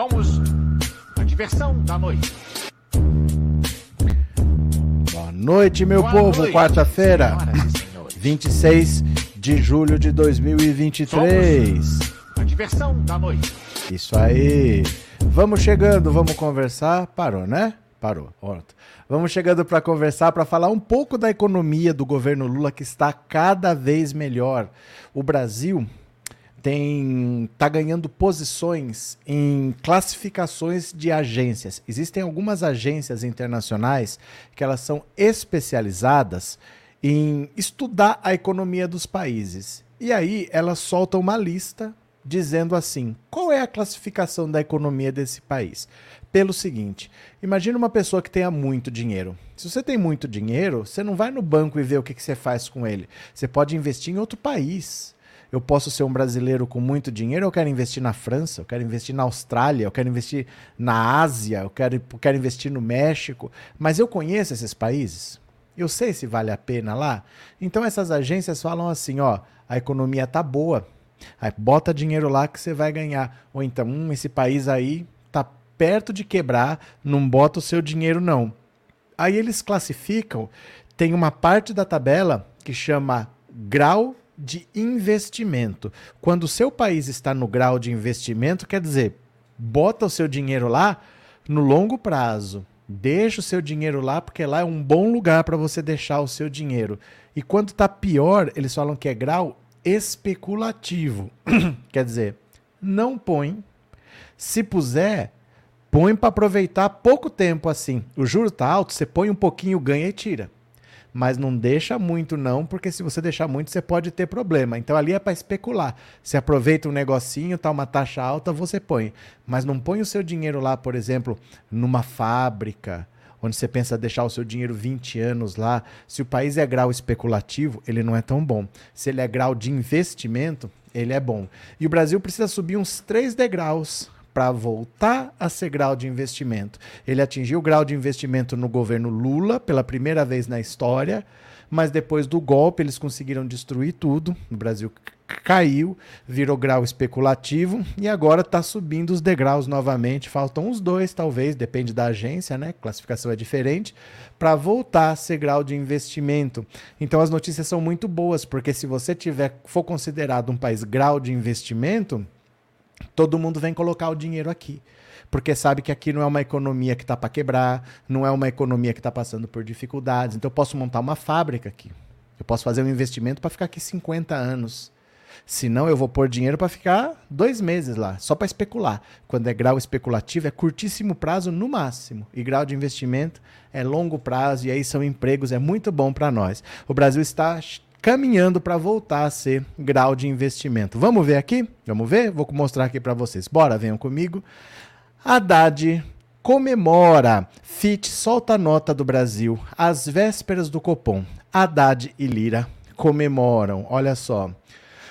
Somos a diversão da noite. Boa noite, meu Boa povo. Quarta-feira, senhoras e senhores. 26 de julho de 2023. A diversão da noite. Isso aí. Vamos chegando, vamos conversar. Parou, né? Parou. Pronto. Vamos chegando para conversar, para falar um pouco da economia do governo Lula que está cada vez melhor. O Brasil tem tá ganhando posições em classificações de agências. Existem algumas agências internacionais que elas são especializadas em estudar a economia dos países. E aí elas soltam uma lista dizendo assim: qual é a classificação da economia desse país? Pelo seguinte, imagina uma pessoa que tenha muito dinheiro. Se você tem muito dinheiro, você não vai no banco e vê o que, que você faz com ele. Você pode investir em outro país. Eu posso ser um brasileiro com muito dinheiro, eu quero investir na França, eu quero investir na Austrália, eu quero investir na Ásia, eu quero, eu quero investir no México. Mas eu conheço esses países? Eu sei se vale a pena lá? Então essas agências falam assim, ó, a economia tá boa. Aí bota dinheiro lá que você vai ganhar. Ou então, hum, esse país aí tá perto de quebrar, não bota o seu dinheiro não. Aí eles classificam, tem uma parte da tabela que chama grau de investimento. Quando o seu país está no grau de investimento, quer dizer, bota o seu dinheiro lá no longo prazo. Deixa o seu dinheiro lá, porque lá é um bom lugar para você deixar o seu dinheiro. E quando está pior, eles falam que é grau especulativo. quer dizer, não põe. Se puser, põe para aproveitar pouco tempo assim. O juro está alto, você põe um pouquinho, ganha e tira mas não deixa muito não, porque se você deixar muito você pode ter problema. Então ali é para especular. Se aproveita um negocinho, tá uma taxa alta, você põe, mas não põe o seu dinheiro lá, por exemplo, numa fábrica, onde você pensa deixar o seu dinheiro 20 anos lá. Se o país é grau especulativo, ele não é tão bom. Se ele é grau de investimento, ele é bom. E o Brasil precisa subir uns três degraus para voltar a ser grau de investimento. Ele atingiu o grau de investimento no governo Lula pela primeira vez na história, mas depois do golpe eles conseguiram destruir tudo. O Brasil caiu, virou grau especulativo e agora está subindo os degraus novamente. Faltam uns dois, talvez, depende da agência, né? Classificação é diferente, para voltar a ser grau de investimento. Então as notícias são muito boas, porque se você tiver for considerado um país grau de investimento, todo mundo vem colocar o dinheiro aqui. Porque sabe que aqui não é uma economia que está para quebrar, não é uma economia que está passando por dificuldades. Então eu posso montar uma fábrica aqui. Eu posso fazer um investimento para ficar aqui 50 anos. Senão eu vou pôr dinheiro para ficar dois meses lá, só para especular. Quando é grau especulativo, é curtíssimo prazo no máximo. E grau de investimento é longo prazo, e aí são empregos, é muito bom para nós. O Brasil está caminhando para voltar a ser grau de investimento. Vamos ver aqui? Vamos ver? Vou mostrar aqui para vocês. Bora, venham comigo. Haddad comemora. FIT solta nota do Brasil às vésperas do Copom. Haddad e Lira comemoram. Olha só.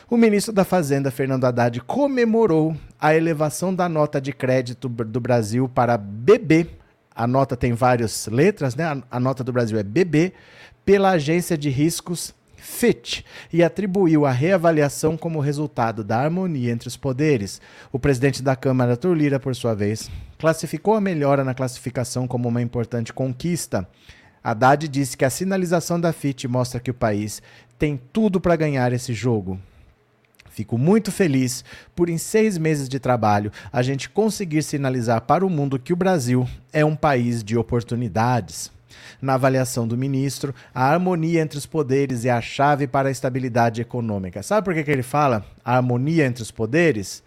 O ministro da Fazenda, Fernando Haddad, comemorou a elevação da nota de crédito do Brasil para BB. A nota tem várias letras, né? A nota do Brasil é BB, pela agência de riscos Fitch e atribuiu a reavaliação como resultado da harmonia entre os poderes. O presidente da Câmara, Arthur Lira, por sua vez, classificou a melhora na classificação como uma importante conquista. Haddad disse que a sinalização da Fitch mostra que o país tem tudo para ganhar esse jogo. Fico muito feliz por, em seis meses de trabalho, a gente conseguir sinalizar para o mundo que o Brasil é um país de oportunidades. Na avaliação do ministro, a harmonia entre os poderes é a chave para a estabilidade econômica. Sabe por que, que ele fala a harmonia entre os poderes?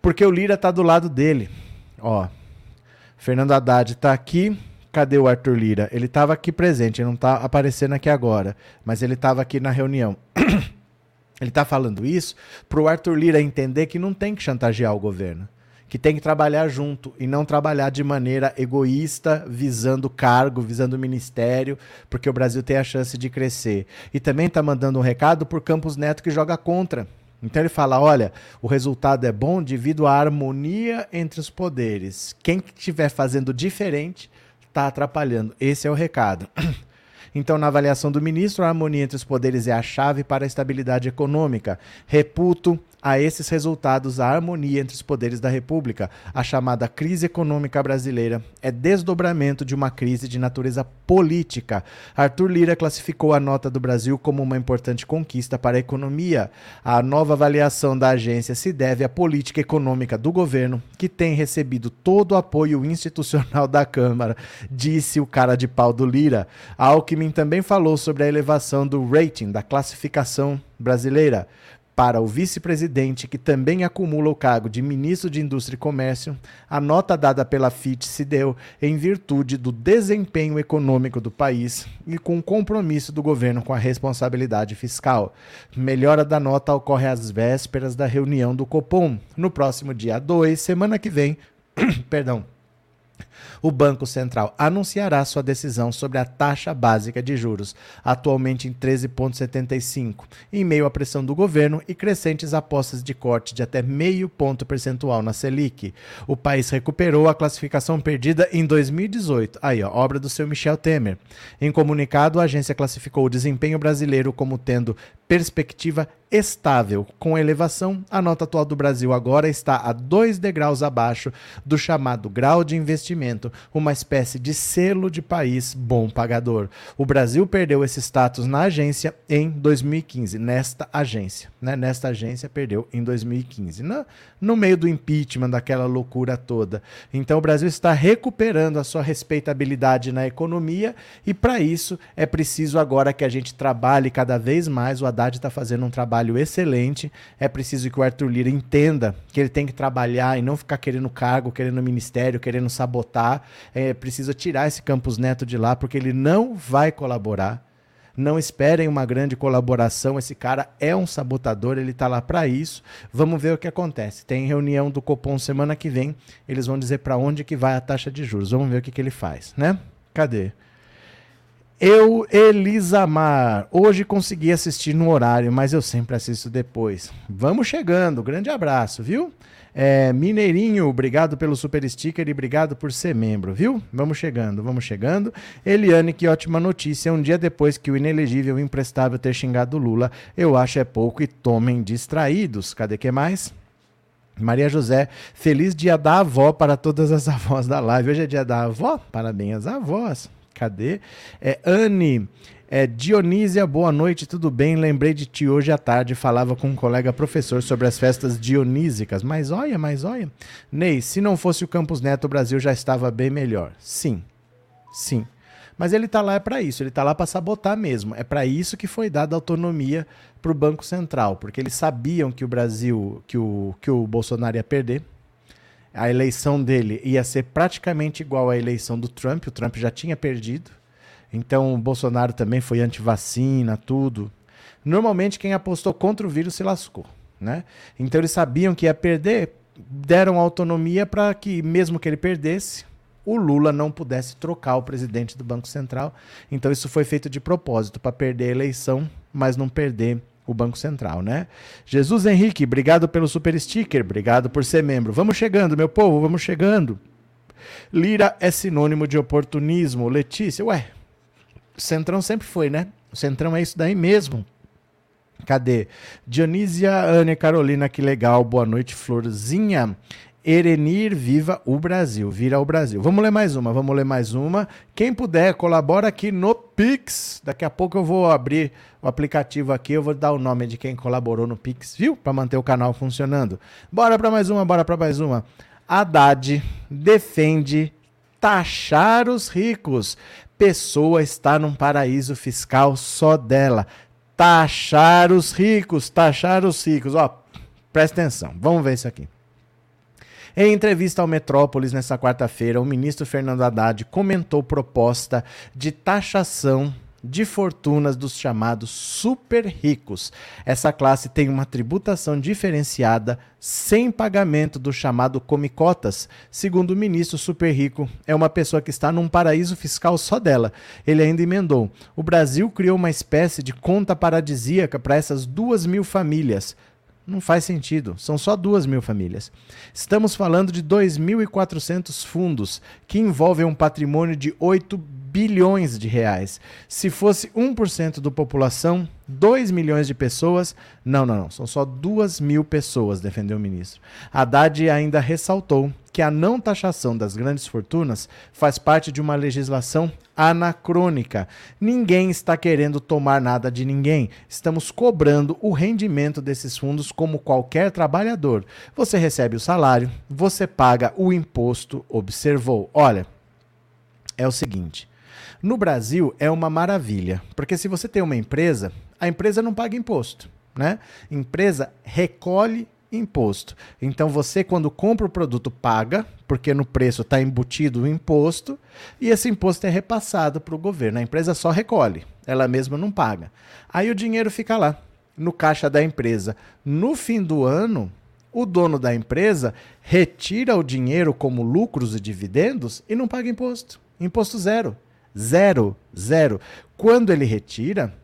Porque o Lira está do lado dele. Ó, Fernando Haddad está aqui, Cadê o Arthur Lira? Ele estava aqui presente, ele não está aparecendo aqui agora, mas ele estava aqui na reunião. ele está falando isso para o Arthur Lira entender que não tem que chantagear o governo que tem que trabalhar junto e não trabalhar de maneira egoísta, visando cargo, visando ministério, porque o Brasil tem a chance de crescer. E também está mandando um recado por Campos Neto que joga contra. Então ele fala: olha, o resultado é bom devido à harmonia entre os poderes. Quem estiver fazendo diferente está atrapalhando. Esse é o recado. Então, na avaliação do ministro, a harmonia entre os poderes é a chave para a estabilidade econômica. Reputo a esses resultados a harmonia entre os poderes da República. A chamada crise econômica brasileira é desdobramento de uma crise de natureza política. Arthur Lira classificou a nota do Brasil como uma importante conquista para a economia. A nova avaliação da agência se deve à política econômica do governo, que tem recebido todo o apoio institucional da Câmara, disse o cara de pau do Lira. Alckmin também falou sobre a elevação do rating da classificação brasileira para o vice-presidente, que também acumula o cargo de ministro de Indústria e Comércio, a nota dada pela FIT se deu em virtude do desempenho econômico do país e com o compromisso do governo com a responsabilidade fiscal. Melhora da nota ocorre às vésperas da reunião do Copom, no próximo dia 2, semana que vem. perdão o Banco Central anunciará sua decisão sobre a taxa básica de juros, atualmente em 13,75, em meio à pressão do governo e crescentes apostas de corte de até meio ponto percentual na Selic. O país recuperou a classificação perdida em 2018, aí ó, obra do seu Michel Temer. Em comunicado, a agência classificou o desempenho brasileiro como tendo perspectiva estável. Com elevação, a nota atual do Brasil agora está a dois degraus abaixo do chamado grau de investimento, uma espécie de selo de país bom pagador. O Brasil perdeu esse status na agência em 2015, nesta agência. Né? Nesta agência perdeu em 2015, no, no meio do impeachment, daquela loucura toda. Então o Brasil está recuperando a sua respeitabilidade na economia e para isso é preciso agora que a gente trabalhe cada vez mais o Haddad está fazendo um trabalho excelente. É preciso que o Arthur Lira entenda que ele tem que trabalhar e não ficar querendo cargo, querendo ministério, querendo sabotar. É preciso tirar esse Campos Neto de lá, porque ele não vai colaborar. Não esperem uma grande colaboração. Esse cara é um sabotador, ele está lá para isso. Vamos ver o que acontece. Tem reunião do Copom semana que vem. Eles vão dizer para onde que vai a taxa de juros. Vamos ver o que, que ele faz, né? Cadê? Eu, Elisamar, hoje consegui assistir no horário, mas eu sempre assisto depois. Vamos chegando, grande abraço, viu? É, Mineirinho, obrigado pelo super sticker e obrigado por ser membro, viu? Vamos chegando, vamos chegando. Eliane, que ótima notícia. Um dia depois que o inelegível imprestável ter xingado Lula, eu acho é pouco e tomem distraídos. Cadê que mais? Maria José, feliz dia da avó para todas as avós da live. Hoje é dia da avó? Parabéns às avós. Cadê? É, Anne. É, Dionísia, boa noite, tudo bem? Lembrei de ti hoje à tarde, falava com um colega professor sobre as festas dionísicas. Mas olha, mas olha. Ney, se não fosse o Campus Neto, o Brasil já estava bem melhor. Sim, sim. Mas ele está lá é para isso, ele está lá para sabotar mesmo. É para isso que foi dada autonomia para o Banco Central, porque eles sabiam que o Brasil, que o, que o Bolsonaro ia perder, a eleição dele ia ser praticamente igual à eleição do Trump, o Trump já tinha perdido. Então o Bolsonaro também foi anti-vacina, tudo. Normalmente quem apostou contra o vírus se lascou, né? Então eles sabiam que ia perder, deram autonomia para que mesmo que ele perdesse, o Lula não pudesse trocar o presidente do Banco Central. Então isso foi feito de propósito para perder a eleição, mas não perder o Banco Central, né? Jesus Henrique, obrigado pelo super sticker, obrigado por ser membro. Vamos chegando, meu povo, vamos chegando. Lira é sinônimo de oportunismo. Letícia, ué, Centrão sempre foi, né? O Centrão é isso daí mesmo. Cadê? Dionísia Anne Carolina, que legal. Boa noite, Florzinha. Erenir Viva o Brasil, vira o Brasil. Vamos ler mais uma, vamos ler mais uma. Quem puder, colabora aqui no Pix. Daqui a pouco eu vou abrir o aplicativo aqui, eu vou dar o nome de quem colaborou no Pix, viu? Para manter o canal funcionando. Bora para mais uma, bora para mais uma. Haddad defende taxar os ricos. Pessoa está num paraíso fiscal só dela. Taxar os ricos, taxar os ricos. Ó, presta atenção, vamos ver isso aqui. Em entrevista ao Metrópolis nesta quarta-feira, o ministro Fernando Haddad comentou proposta de taxação de fortunas dos chamados super ricos. Essa classe tem uma tributação diferenciada sem pagamento do chamado comicotas. Segundo o ministro, super rico é uma pessoa que está num paraíso fiscal só dela. Ele ainda emendou: o Brasil criou uma espécie de conta paradisíaca para essas duas mil famílias. Não faz sentido, são só duas mil famílias. Estamos falando de 2.400 fundos, que envolvem um patrimônio de 8 bilhões de reais. Se fosse 1% da população, 2 milhões de pessoas. Não, não, não. São só 2 mil pessoas, defendeu o ministro. Haddad ainda ressaltou que a não taxação das grandes fortunas faz parte de uma legislação anacrônica. Ninguém está querendo tomar nada de ninguém. Estamos cobrando o rendimento desses fundos como qualquer trabalhador. Você recebe o salário, você paga o imposto, observou. Olha, é o seguinte: no Brasil é uma maravilha, porque se você tem uma empresa, a empresa não paga imposto, né? Empresa recolhe imposto. Então você quando compra o produto paga, porque no preço está embutido o imposto, e esse imposto é repassado para o governo. A empresa só recolhe, ela mesma não paga. Aí o dinheiro fica lá, no caixa da empresa. No fim do ano, o dono da empresa retira o dinheiro como lucros e dividendos e não paga imposto. Imposto zero. Zero, zero. Quando ele retira,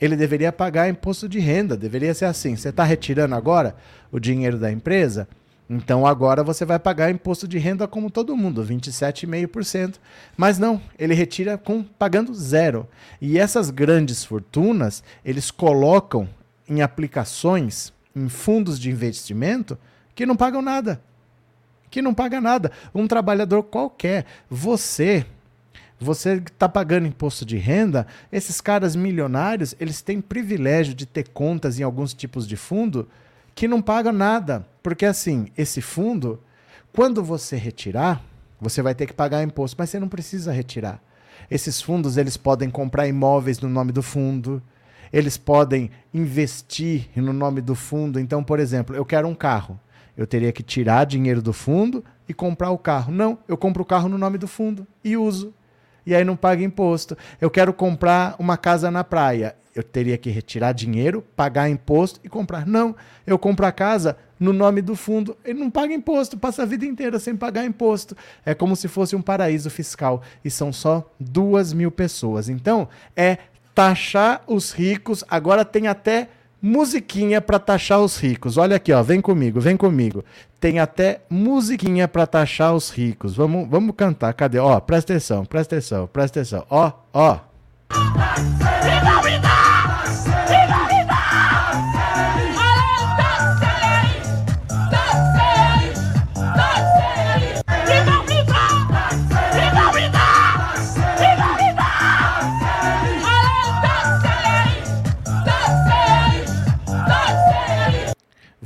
ele deveria pagar imposto de renda. Deveria ser assim. Você está retirando agora o dinheiro da empresa? Então agora você vai pagar imposto de renda como todo mundo, 27,5%. Mas não, ele retira com pagando zero. E essas grandes fortunas, eles colocam em aplicações, em fundos de investimento que não pagam nada. Que não paga nada. Um trabalhador qualquer, você você está pagando imposto de renda, esses caras milionários, eles têm privilégio de ter contas em alguns tipos de fundo que não pagam nada. Porque assim, esse fundo, quando você retirar, você vai ter que pagar imposto, mas você não precisa retirar. Esses fundos, eles podem comprar imóveis no nome do fundo, eles podem investir no nome do fundo. Então, por exemplo, eu quero um carro. Eu teria que tirar dinheiro do fundo e comprar o carro. Não, eu compro o carro no nome do fundo e uso e aí não paga imposto. Eu quero comprar uma casa na praia. Eu teria que retirar dinheiro, pagar imposto e comprar. Não, eu compro a casa no nome do fundo. Ele não paga imposto, passa a vida inteira sem pagar imposto. É como se fosse um paraíso fiscal. E são só duas mil pessoas. Então, é taxar os ricos. Agora tem até musiquinha para taxar os ricos. Olha aqui, ó, vem comigo, vem comigo. Tem até musiquinha para taxar os ricos. Vamos, vamos cantar. Cadê? Ó, presta atenção, presta atenção, presta atenção. Ó, ó.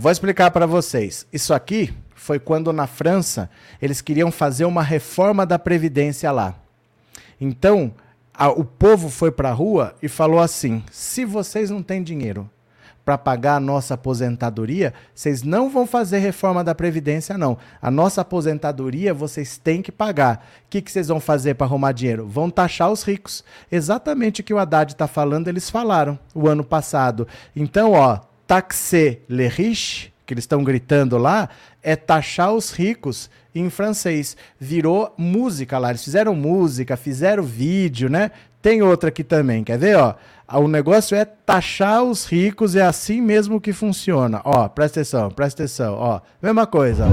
Vou explicar para vocês. Isso aqui foi quando na França eles queriam fazer uma reforma da previdência lá. Então, a, o povo foi para a rua e falou assim: se vocês não têm dinheiro para pagar a nossa aposentadoria, vocês não vão fazer reforma da Previdência, não. A nossa aposentadoria vocês têm que pagar. O que, que vocês vão fazer para arrumar dinheiro? Vão taxar os ricos. Exatamente o que o Haddad está falando, eles falaram o ano passado. Então, ó, taxer les riches, que eles estão gritando lá, é taxar os ricos em francês. Virou música lá. Eles fizeram música, fizeram vídeo, né? Tem outra aqui também, quer ver? Ó, o negócio é taxar os ricos, é assim mesmo que funciona. Ó, presta atenção, presta atenção. Ó, mesma coisa.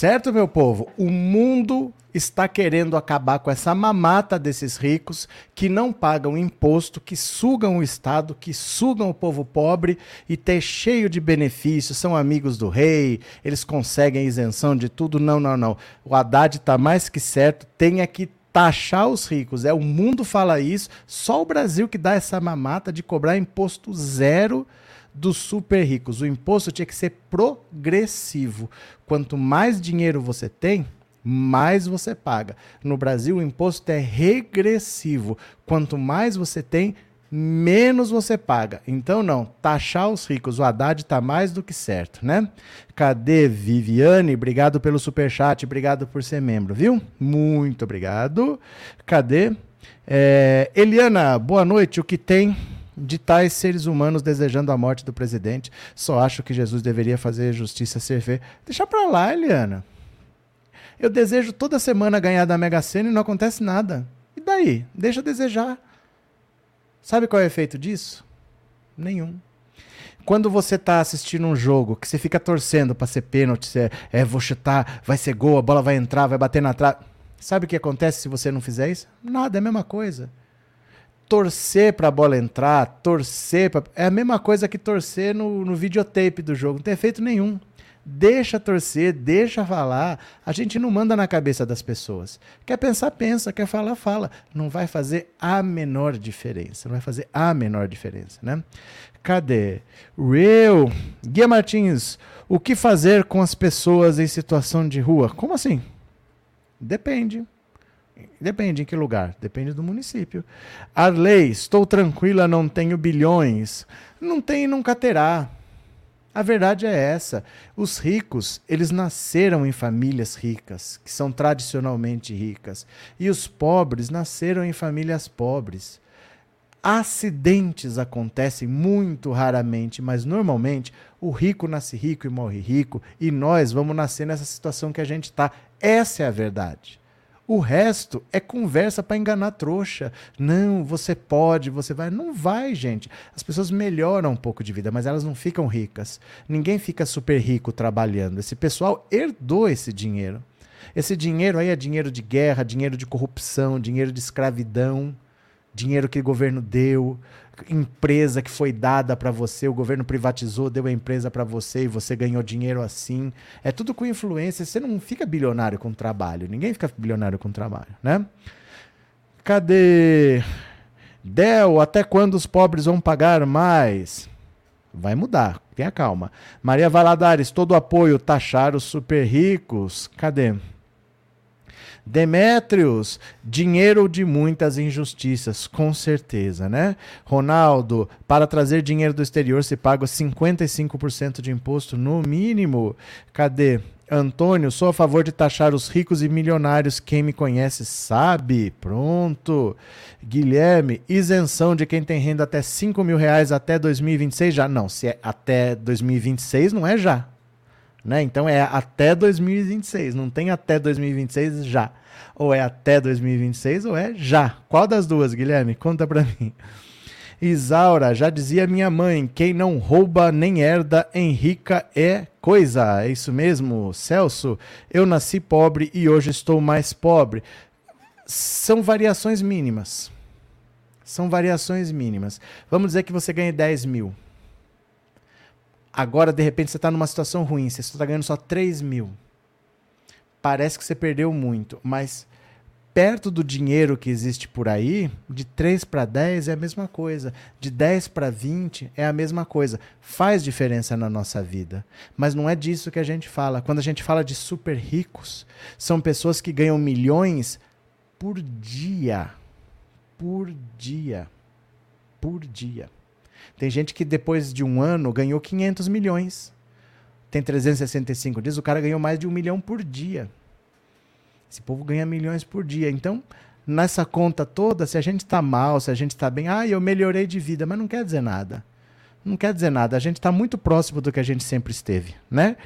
Certo, meu povo? O mundo está querendo acabar com essa mamata desses ricos que não pagam imposto, que sugam o Estado, que sugam o povo pobre e ter cheio de benefícios, são amigos do rei, eles conseguem isenção de tudo. Não, não, não. O Haddad está mais que certo, tem que taxar os ricos. É o mundo fala isso, só o Brasil que dá essa mamata de cobrar imposto zero dos super ricos. O imposto tinha que ser progressivo. Quanto mais dinheiro você tem, mais você paga. No Brasil, o imposto é regressivo. Quanto mais você tem, menos você paga. Então, não, taxar os ricos, o Haddad está mais do que certo, né? Cadê Viviane? Obrigado pelo superchat, obrigado por ser membro, viu? Muito obrigado. Cadê? É, Eliana, boa noite. O que tem de tais seres humanos desejando a morte do presidente? Só acho que Jesus deveria fazer justiça servir. Deixa pra lá, Eliana. Eu desejo toda semana ganhar da Mega Sena e não acontece nada. E daí? Deixa desejar. Sabe qual é o efeito disso? Nenhum. Quando você está assistindo um jogo que você fica torcendo para ser pênalti, você, é, vou chutar, vai ser gol, a bola vai entrar, vai bater na trave. Sabe o que acontece se você não fizer isso? Nada, é a mesma coisa. Torcer para a bola entrar, torcer pra... é a mesma coisa que torcer no, no videotape do jogo, não tem efeito nenhum. Deixa torcer, deixa falar. A gente não manda na cabeça das pessoas. Quer pensar, pensa. Quer falar, fala. Não vai fazer a menor diferença. Não vai fazer a menor diferença, né? Cadê? Real. Guia Martins, o que fazer com as pessoas em situação de rua? Como assim? Depende. Depende em que lugar. Depende do município. Arley, estou tranquila, não tenho bilhões. Não tem e nunca terá. A verdade é essa. Os ricos, eles nasceram em famílias ricas, que são tradicionalmente ricas, e os pobres nasceram em famílias pobres. Acidentes acontecem muito raramente, mas normalmente o rico nasce rico e morre rico, e nós vamos nascer nessa situação que a gente está. Essa é a verdade. O resto é conversa para enganar trouxa. Não, você pode, você vai. Não vai, gente. As pessoas melhoram um pouco de vida, mas elas não ficam ricas. Ninguém fica super rico trabalhando. Esse pessoal herdou esse dinheiro. Esse dinheiro aí é dinheiro de guerra, dinheiro de corrupção, dinheiro de escravidão, dinheiro que o governo deu, empresa que foi dada para você, o governo privatizou, deu a empresa para você e você ganhou dinheiro assim. É tudo com influência. Você não fica bilionário com trabalho. Ninguém fica bilionário com trabalho, né? Cadê? Del, até quando os pobres vão pagar mais? Vai mudar, tenha calma. Maria Valadares, todo apoio, taxar os super ricos. Cadê? Demétrios, dinheiro de muitas injustiças, com certeza, né? Ronaldo, para trazer dinheiro do exterior se paga 55% de imposto no mínimo. Cadê? Antônio, sou a favor de taxar os ricos e milionários. Quem me conhece sabe. Pronto. Guilherme, isenção de quem tem renda até 5 mil reais até 2026 já? Não, se é até 2026, não é já. Né? Então é até 2026, não tem até 2026 já. Ou é até 2026 ou é já. Qual das duas, Guilherme? Conta pra mim. Isaura, já dizia minha mãe, quem não rouba nem herda, enrica é coisa. É isso mesmo, Celso? Eu nasci pobre e hoje estou mais pobre. São variações mínimas. São variações mínimas. Vamos dizer que você ganha 10 mil. Agora, de repente, você está numa situação ruim, você está ganhando só 3 mil. Parece que você perdeu muito, mas perto do dinheiro que existe por aí, de 3 para 10 é a mesma coisa, de 10 para 20 é a mesma coisa. Faz diferença na nossa vida, mas não é disso que a gente fala. Quando a gente fala de super ricos, são pessoas que ganham milhões por dia. Por dia. Por dia. Tem gente que depois de um ano ganhou 500 milhões. Tem 365 dias, o cara ganhou mais de um milhão por dia. Esse povo ganha milhões por dia. Então, nessa conta toda, se a gente está mal, se a gente está bem, ah, eu melhorei de vida, mas não quer dizer nada. Não quer dizer nada. A gente está muito próximo do que a gente sempre esteve, né?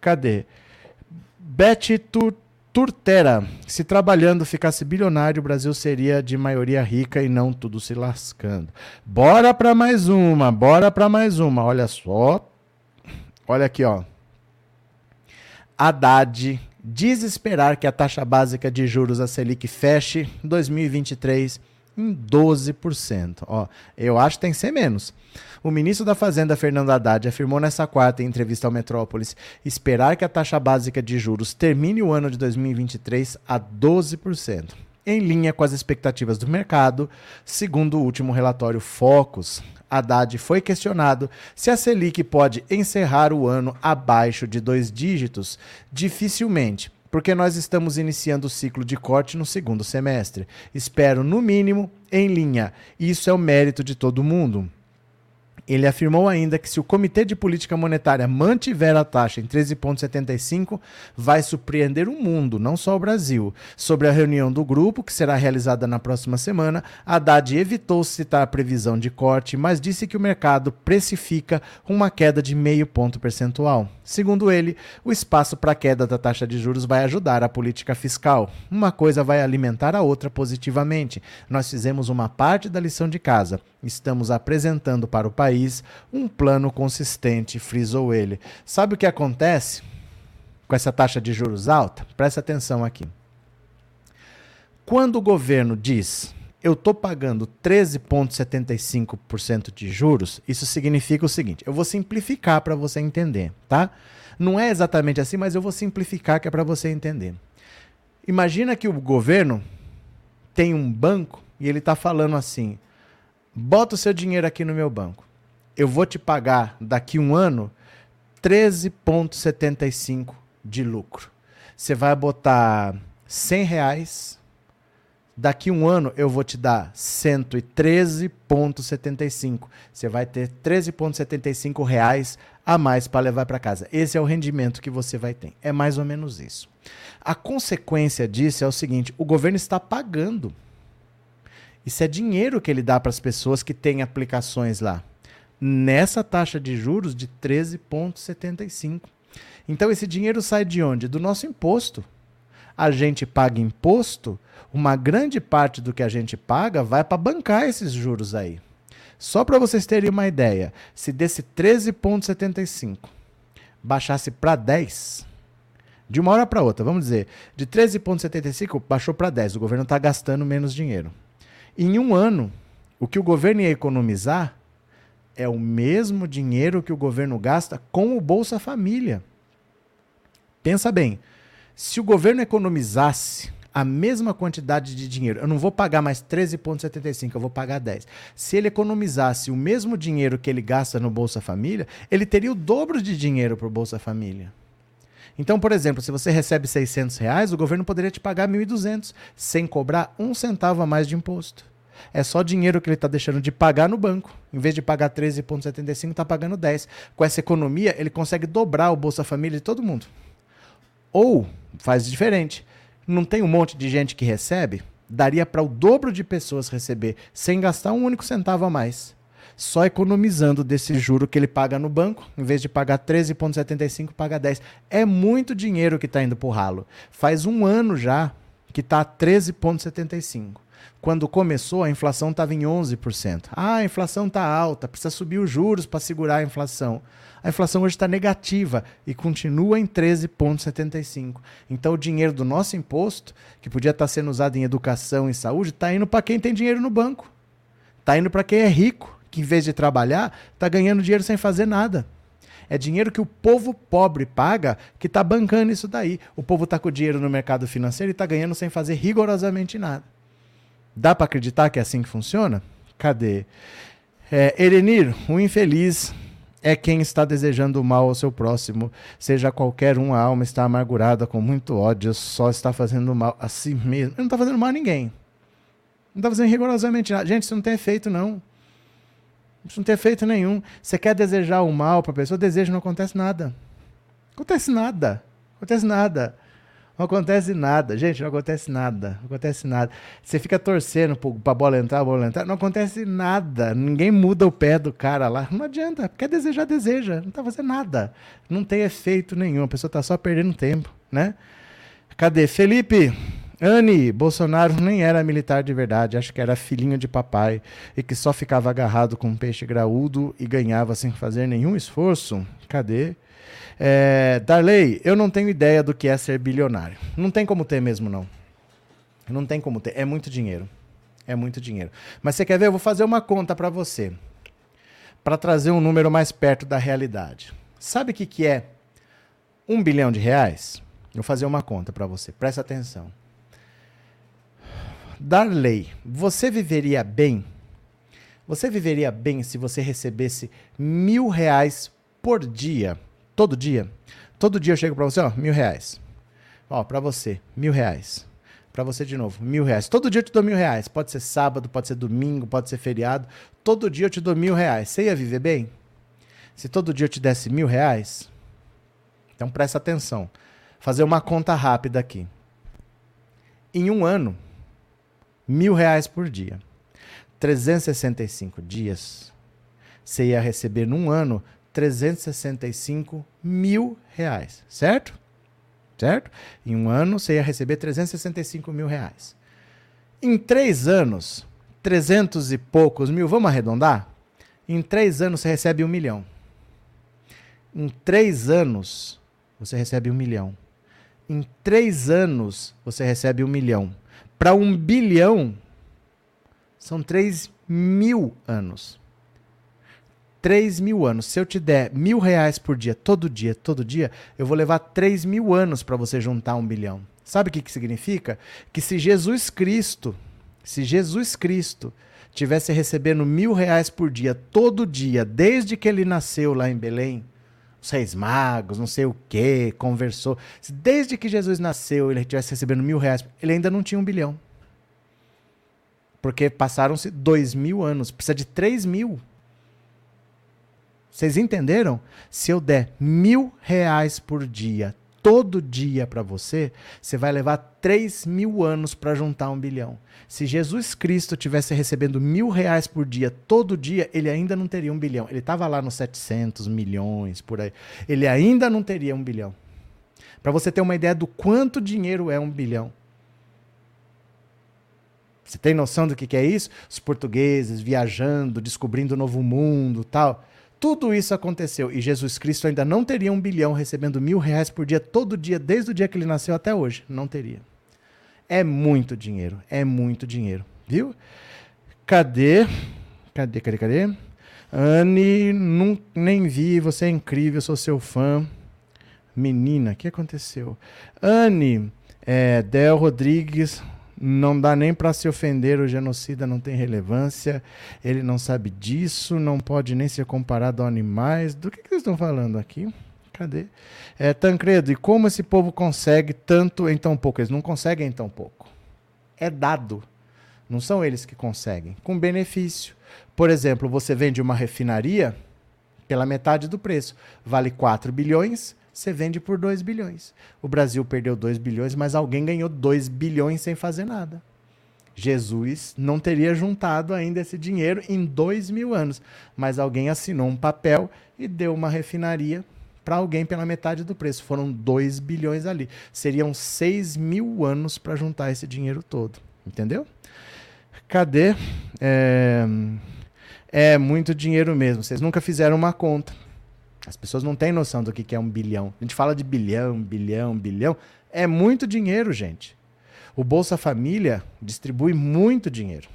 Cadê? Beth Tur Turtera. Se trabalhando ficasse bilionário, o Brasil seria de maioria rica e não tudo se lascando. Bora para mais uma, bora para mais uma. Olha só. Olha aqui, ó. Haddad desesperar que a taxa básica de juros a Selic feche 2023 em 12%. Ó, eu acho que tem que ser menos. O ministro da Fazenda, Fernando Haddad, afirmou nessa quarta em entrevista ao Metrópolis esperar que a taxa básica de juros termine o ano de 2023 a 12%, em linha com as expectativas do mercado, segundo o último relatório Focus. Haddad foi questionado se a Selic pode encerrar o ano abaixo de dois dígitos. Dificilmente, porque nós estamos iniciando o ciclo de corte no segundo semestre. Espero, no mínimo, em linha. Isso é o mérito de todo mundo. Ele afirmou ainda que se o Comitê de Política Monetária mantiver a taxa em 13,75, vai surpreender o mundo, não só o Brasil. Sobre a reunião do grupo, que será realizada na próxima semana, Haddad evitou citar a previsão de corte, mas disse que o mercado precifica uma queda de meio ponto percentual. Segundo ele, o espaço para a queda da taxa de juros vai ajudar a política fiscal. Uma coisa vai alimentar a outra positivamente. Nós fizemos uma parte da lição de casa. Estamos apresentando para o país um plano consistente, frisou ele. Sabe o que acontece com essa taxa de juros alta? Presta atenção aqui. Quando o governo diz eu estou pagando 13,75% de juros, isso significa o seguinte: eu vou simplificar para você entender, tá? Não é exatamente assim, mas eu vou simplificar que é para você entender. Imagina que o governo tem um banco e ele está falando assim: bota o seu dinheiro aqui no meu banco. Eu vou te pagar daqui um ano 13,75 de lucro. Você vai botar 100 reais Daqui um ano eu vou te dar 113,75. Você vai ter 13,75 reais a mais para levar para casa. Esse é o rendimento que você vai ter. É mais ou menos isso. A consequência disso é o seguinte: o governo está pagando. Isso é dinheiro que ele dá para as pessoas que têm aplicações lá. Nessa taxa de juros de 13,75. Então esse dinheiro sai de onde? Do nosso imposto a gente paga imposto, uma grande parte do que a gente paga vai para bancar esses juros aí. Só para vocês terem uma ideia, se desse 13,75 baixasse para 10, de uma hora para outra, vamos dizer, de 13,75 baixou para 10, o governo está gastando menos dinheiro. Em um ano, o que o governo ia economizar é o mesmo dinheiro que o governo gasta com o Bolsa Família. Pensa bem, se o governo economizasse a mesma quantidade de dinheiro, eu não vou pagar mais 13,75, eu vou pagar 10. Se ele economizasse o mesmo dinheiro que ele gasta no Bolsa Família, ele teria o dobro de dinheiro para o Bolsa Família. Então, por exemplo, se você recebe 600 reais, o governo poderia te pagar 1.200, sem cobrar um centavo a mais de imposto. É só dinheiro que ele está deixando de pagar no banco. Em vez de pagar 13,75, está pagando 10. Com essa economia, ele consegue dobrar o Bolsa Família de todo mundo. Ou faz diferente. Não tem um monte de gente que recebe? Daria para o dobro de pessoas receber sem gastar um único centavo a mais. Só economizando desse juro que ele paga no banco, em vez de pagar 13,75, paga 10. É muito dinheiro que está indo para o ralo. Faz um ano já que está 13,75. Quando começou, a inflação estava em 11%. Ah, a inflação está alta, precisa subir os juros para segurar a inflação a inflação hoje está negativa e continua em 13,75. Então, o dinheiro do nosso imposto, que podia estar tá sendo usado em educação e saúde, está indo para quem tem dinheiro no banco. Está indo para quem é rico, que em vez de trabalhar, está ganhando dinheiro sem fazer nada. É dinheiro que o povo pobre paga que está bancando isso daí. O povo está com dinheiro no mercado financeiro e está ganhando sem fazer rigorosamente nada. Dá para acreditar que é assim que funciona? Cadê? É, Erenir, o infeliz é quem está desejando o mal ao seu próximo, seja qualquer um, a alma está amargurada com muito ódio, só está fazendo mal a si mesmo. Ele não está fazendo mal a ninguém. Não está fazendo rigorosamente nada. Gente, isso não tem efeito, não. Isso não tem efeito nenhum. Você quer desejar o mal para a pessoa, desejo, não acontece nada. Acontece nada. Acontece nada. Não acontece nada, gente, não acontece nada, não acontece nada. Você fica torcendo para a bola entrar, a bola entrar, não acontece nada. Ninguém muda o pé do cara lá. Não adianta, quer desejar, deseja. Não está fazendo nada. Não tem efeito nenhum, a pessoa está só perdendo tempo, né? Cadê? Felipe, Anne, Bolsonaro nem era militar de verdade, acho que era filhinho de papai e que só ficava agarrado com um peixe graúdo e ganhava sem fazer nenhum esforço. Cadê? É, Darley, eu não tenho ideia do que é ser bilionário. Não tem como ter mesmo, não. Não tem como ter. É muito dinheiro. É muito dinheiro. Mas você quer ver? Eu vou fazer uma conta para você. Para trazer um número mais perto da realidade. Sabe o que, que é um bilhão de reais? Vou fazer uma conta para você. Presta atenção. Darley, você viveria bem? Você viveria bem se você recebesse mil reais por dia? Todo dia? Todo dia eu chego para você, ó, mil reais. Ó, para você, mil reais. Para você de novo, mil reais. Todo dia eu te dou mil reais. Pode ser sábado, pode ser domingo, pode ser feriado. Todo dia eu te dou mil reais. Você ia viver bem? Se todo dia eu te desse mil reais? Então presta atenção. Fazer uma conta rápida aqui. Em um ano, mil reais por dia. 365 dias, você ia receber num ano 365 mil reais, certo? Certo? Em um ano você ia receber 365 mil reais. Em três anos, 300 e poucos mil, vamos arredondar? Em três anos você recebe um milhão. Em três anos você recebe um milhão. Em três anos você recebe um milhão. Para um bilhão, são 3 mil anos. 3 mil anos. Se eu te der mil reais por dia, todo dia, todo dia, eu vou levar 3 mil anos para você juntar um bilhão. Sabe o que, que significa? Que se Jesus Cristo, se Jesus Cristo tivesse recebendo mil reais por dia, todo dia, desde que ele nasceu lá em Belém, os reis magos, não sei o que, conversou. Desde que Jesus nasceu, ele tivesse recebendo mil reais, ele ainda não tinha um bilhão. Porque passaram-se dois mil anos. Precisa de três mil. Vocês entenderam? Se eu der mil reais por dia, todo dia para você, você vai levar três mil anos para juntar um bilhão. Se Jesus Cristo tivesse recebendo mil reais por dia, todo dia, ele ainda não teria um bilhão. Ele estava lá nos 700 milhões, por aí. Ele ainda não teria um bilhão. Para você ter uma ideia do quanto dinheiro é um bilhão. Você tem noção do que, que é isso? Os portugueses viajando, descobrindo o novo mundo tal. Tudo isso aconteceu e Jesus Cristo ainda não teria um bilhão recebendo mil reais por dia, todo dia, desde o dia que ele nasceu até hoje. Não teria. É muito dinheiro, é muito dinheiro, viu? Cadê? Cadê, cadê, cadê? Anne, não, nem vi, você é incrível, sou seu fã. Menina, o que aconteceu? Anne, é, Del Rodrigues, não dá nem para se ofender, o genocida não tem relevância, ele não sabe disso, não pode nem ser comparado a animais. Do que, que vocês estão falando aqui? Cadê? É, Tancredo, e como esse povo consegue tanto em tão pouco? Eles não conseguem em tão pouco. É dado. Não são eles que conseguem. Com benefício. Por exemplo, você vende uma refinaria pela metade do preço. Vale 4 bilhões, você vende por 2 bilhões. O Brasil perdeu 2 bilhões, mas alguém ganhou 2 bilhões sem fazer nada. Jesus não teria juntado ainda esse dinheiro em dois mil anos, mas alguém assinou um papel e deu uma refinaria para alguém pela metade do preço. Foram 2 bilhões ali. Seriam 6 mil anos para juntar esse dinheiro todo. Entendeu? Cadê? É... é muito dinheiro mesmo. Vocês nunca fizeram uma conta. As pessoas não têm noção do que é um bilhão. A gente fala de bilhão, bilhão, bilhão. É muito dinheiro, gente. O Bolsa Família distribui muito dinheiro.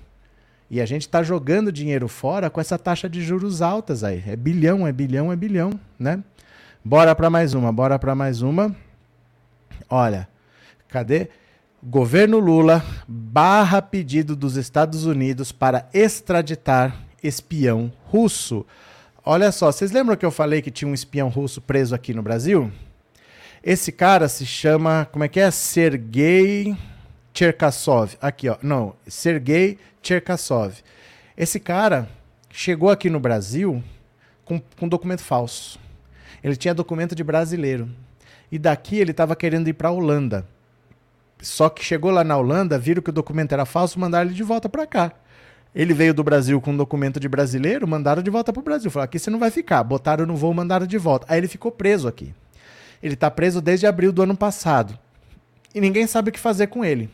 E a gente está jogando dinheiro fora com essa taxa de juros altas aí. É bilhão, é bilhão, é bilhão, né? Bora para mais uma, bora para mais uma. Olha, cadê? Governo Lula barra pedido dos Estados Unidos para extraditar espião russo. Olha só, vocês lembram que eu falei que tinha um espião russo preso aqui no Brasil? Esse cara se chama, como é que é? Sergei Cherkasov. Aqui, ó. Não, Sergei Cherkasov. Esse cara chegou aqui no Brasil com, com documento falso. Ele tinha documento de brasileiro. E daqui ele estava querendo ir para a Holanda. Só que chegou lá na Holanda, viram que o documento era falso, mandaram ele de volta para cá. Ele veio do Brasil com um documento de brasileiro, mandaram de volta para o Brasil. Falaram, aqui você não vai ficar. Botaram no voo, mandaram de volta. Aí ele ficou preso aqui. Ele está preso desde abril do ano passado. E ninguém sabe o que fazer com ele.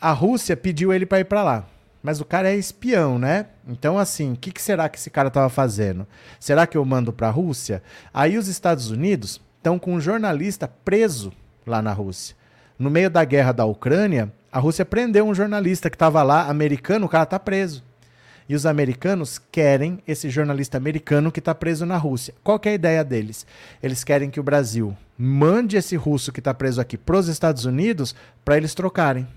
A Rússia pediu ele para ir para lá. Mas o cara é espião, né? Então, assim, o que, que será que esse cara estava fazendo? Será que eu mando para a Rússia? Aí os Estados Unidos estão com um jornalista preso lá na Rússia. No meio da guerra da Ucrânia, a Rússia prendeu um jornalista que estava lá, americano, o cara está preso. E os americanos querem esse jornalista americano que está preso na Rússia. Qual é a ideia deles? Eles querem que o Brasil mande esse russo que está preso aqui para os Estados Unidos para eles trocarem.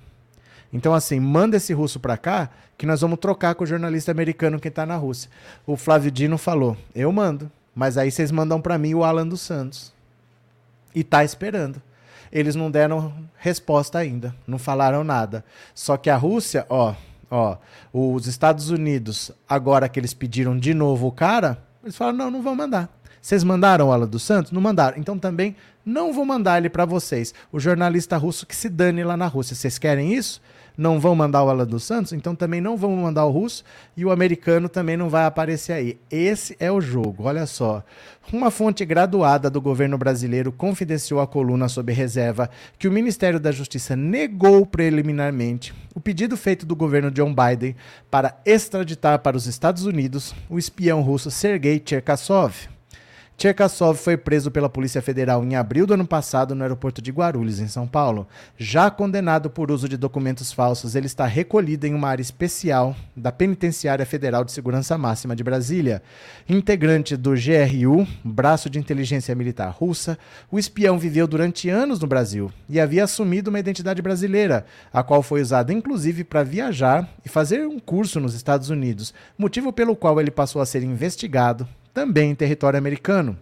Então, assim, manda esse russo para cá que nós vamos trocar com o jornalista americano que está na Rússia. O Flávio Dino falou: eu mando, mas aí vocês mandam para mim o Alan dos Santos. E tá esperando. Eles não deram resposta ainda, não falaram nada. Só que a Rússia, ó, ó, os Estados Unidos, agora que eles pediram de novo o cara, eles falaram: não, não vão mandar. Vocês mandaram o Alan dos Santos? Não mandaram. Então também não vou mandar ele para vocês. O jornalista russo que se dane lá na Rússia. Vocês querem isso? Não vão mandar o Alan dos Santos, então também não vão mandar o russo e o americano também não vai aparecer aí. Esse é o jogo, olha só. Uma fonte graduada do governo brasileiro confidenciou à coluna sob reserva que o Ministério da Justiça negou preliminarmente o pedido feito do governo John Biden para extraditar para os Estados Unidos o espião russo Sergei Cherkasov. Cherkasov foi preso pela Polícia Federal em abril do ano passado no aeroporto de Guarulhos, em São Paulo. Já condenado por uso de documentos falsos, ele está recolhido em uma área especial da Penitenciária Federal de Segurança Máxima de Brasília. Integrante do GRU, braço de inteligência militar russa, o espião viveu durante anos no Brasil e havia assumido uma identidade brasileira, a qual foi usada inclusive para viajar e fazer um curso nos Estados Unidos, motivo pelo qual ele passou a ser investigado também em território americano.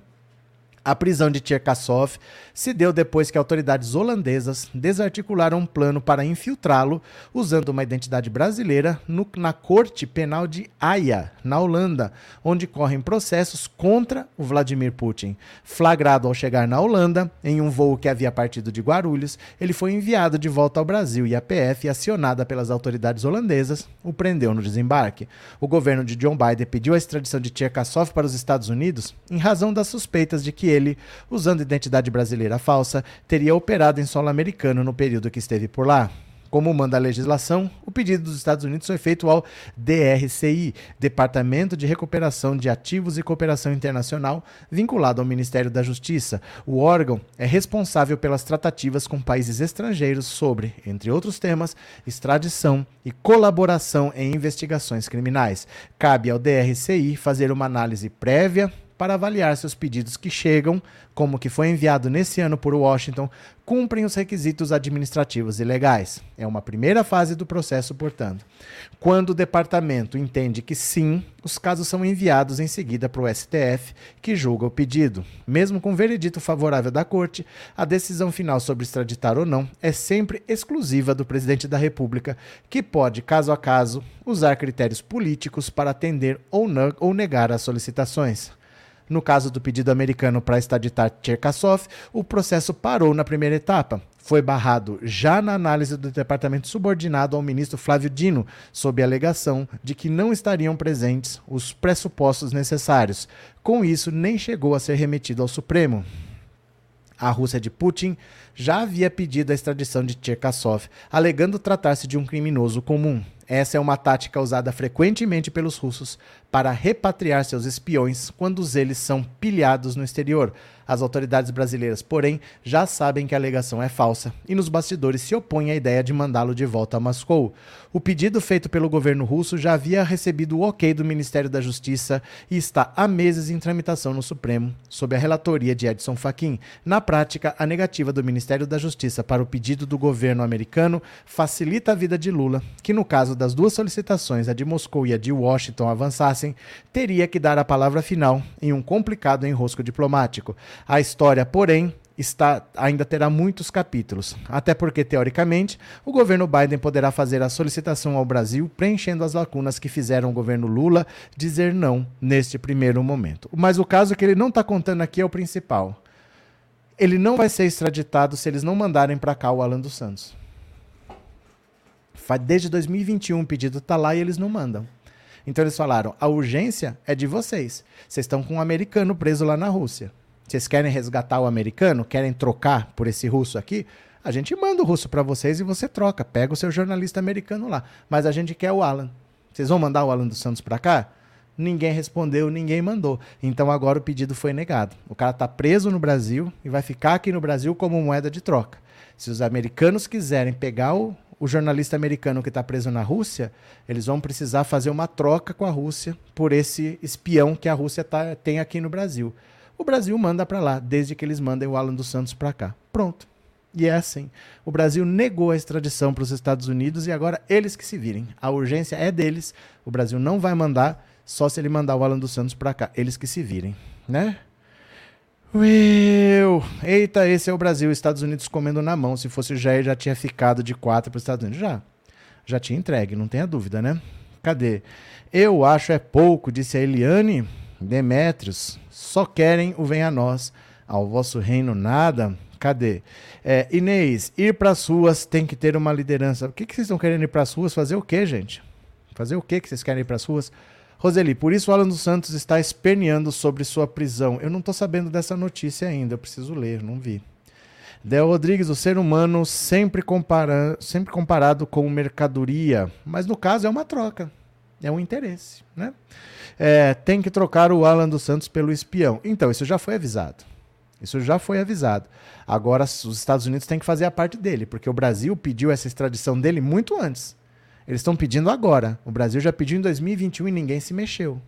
A prisão de Cherkasov se deu depois que autoridades holandesas desarticularam um plano para infiltrá-lo usando uma identidade brasileira no, na Corte Penal de Haia, na Holanda, onde correm processos contra o Vladimir Putin. Flagrado ao chegar na Holanda, em um voo que havia partido de Guarulhos, ele foi enviado de volta ao Brasil e a PF, acionada pelas autoridades holandesas, o prendeu no desembarque. O governo de John Biden pediu a extradição de Cherkasov para os Estados Unidos em razão das suspeitas de que ele, usando identidade brasileira falsa, teria operado em solo americano no período que esteve por lá. Como manda a legislação, o pedido dos Estados Unidos foi feito ao DRCI, Departamento de Recuperação de Ativos e Cooperação Internacional, vinculado ao Ministério da Justiça. O órgão é responsável pelas tratativas com países estrangeiros sobre, entre outros temas, extradição e colaboração em investigações criminais. Cabe ao DRCI fazer uma análise prévia para avaliar se os pedidos que chegam, como que foi enviado nesse ano por Washington, cumprem os requisitos administrativos e legais. É uma primeira fase do processo, portanto. Quando o departamento entende que sim, os casos são enviados em seguida para o STF, que julga o pedido. Mesmo com veredito favorável da Corte, a decisão final sobre extraditar ou não é sempre exclusiva do presidente da República, que pode, caso a caso, usar critérios políticos para atender ou, ou negar as solicitações. No caso do pedido americano para extraditar Cherkasov, o processo parou na primeira etapa. Foi barrado já na análise do departamento subordinado ao ministro Flávio Dino, sob a alegação de que não estariam presentes os pressupostos necessários. Com isso, nem chegou a ser remetido ao Supremo. A Rússia de Putin já havia pedido a extradição de Cherkasov, alegando tratar-se de um criminoso comum. Essa é uma tática usada frequentemente pelos russos para repatriar seus espiões quando eles são pilhados no exterior. As autoridades brasileiras, porém, já sabem que a alegação é falsa e nos bastidores se opõem à ideia de mandá-lo de volta a Moscou. O pedido feito pelo governo russo já havia recebido o ok do Ministério da Justiça e está há meses em tramitação no Supremo, sob a relatoria de Edson Fachin. Na prática, a negativa do Ministério da Justiça para o pedido do governo americano facilita a vida de Lula, que no caso das duas solicitações, a de Moscou e a de Washington, teria que dar a palavra final em um complicado enrosco diplomático. A história, porém, está, ainda terá muitos capítulos, até porque, teoricamente, o governo Biden poderá fazer a solicitação ao Brasil, preenchendo as lacunas que fizeram o governo Lula dizer não neste primeiro momento. Mas o caso que ele não está contando aqui é o principal. Ele não vai ser extraditado se eles não mandarem para cá o Alan dos Santos. Desde 2021 o pedido está lá e eles não mandam. Então eles falaram: a urgência é de vocês. Vocês estão com um americano preso lá na Rússia. Vocês querem resgatar o americano? Querem trocar por esse russo aqui? A gente manda o russo para vocês e você troca. Pega o seu jornalista americano lá. Mas a gente quer o Alan. Vocês vão mandar o Alan dos Santos para cá? Ninguém respondeu, ninguém mandou. Então agora o pedido foi negado. O cara está preso no Brasil e vai ficar aqui no Brasil como moeda de troca. Se os americanos quiserem pegar o, o jornalista americano que está preso na Rússia, eles vão precisar fazer uma troca com a Rússia por esse espião que a Rússia tá, tem aqui no Brasil. O Brasil manda para lá, desde que eles mandem o Alan dos Santos para cá. Pronto. E é assim. O Brasil negou a extradição para os Estados Unidos e agora eles que se virem. A urgência é deles. O Brasil não vai mandar só se ele mandar o Alan dos Santos para cá. Eles que se virem, né? Uau! Eita, esse é o Brasil, Estados Unidos comendo na mão. Se fosse o Jair, já tinha ficado de quatro para os Estados Unidos. Já. Já tinha entregue, não tenha dúvida, né? Cadê? Eu acho é pouco, disse a Eliane Demétrios. Só querem o vem a nós. Ao vosso reino nada. Cadê? É, Inês, ir para as ruas tem que ter uma liderança. O que, que vocês estão querendo ir para as ruas? Fazer o quê, gente? Fazer o quê que vocês querem ir para as ruas? Roseli, por isso o Alan dos Santos está esperneando sobre sua prisão. Eu não estou sabendo dessa notícia ainda, eu preciso ler, não vi. Del Rodrigues, o ser humano sempre, compara sempre comparado com mercadoria, mas no caso é uma troca, é um interesse, né? É, tem que trocar o Alan dos Santos pelo espião. Então, isso já foi avisado. Isso já foi avisado. Agora, os Estados Unidos têm que fazer a parte dele, porque o Brasil pediu essa extradição dele muito antes. Eles estão pedindo agora. O Brasil já pediu em 2021 e ninguém se mexeu.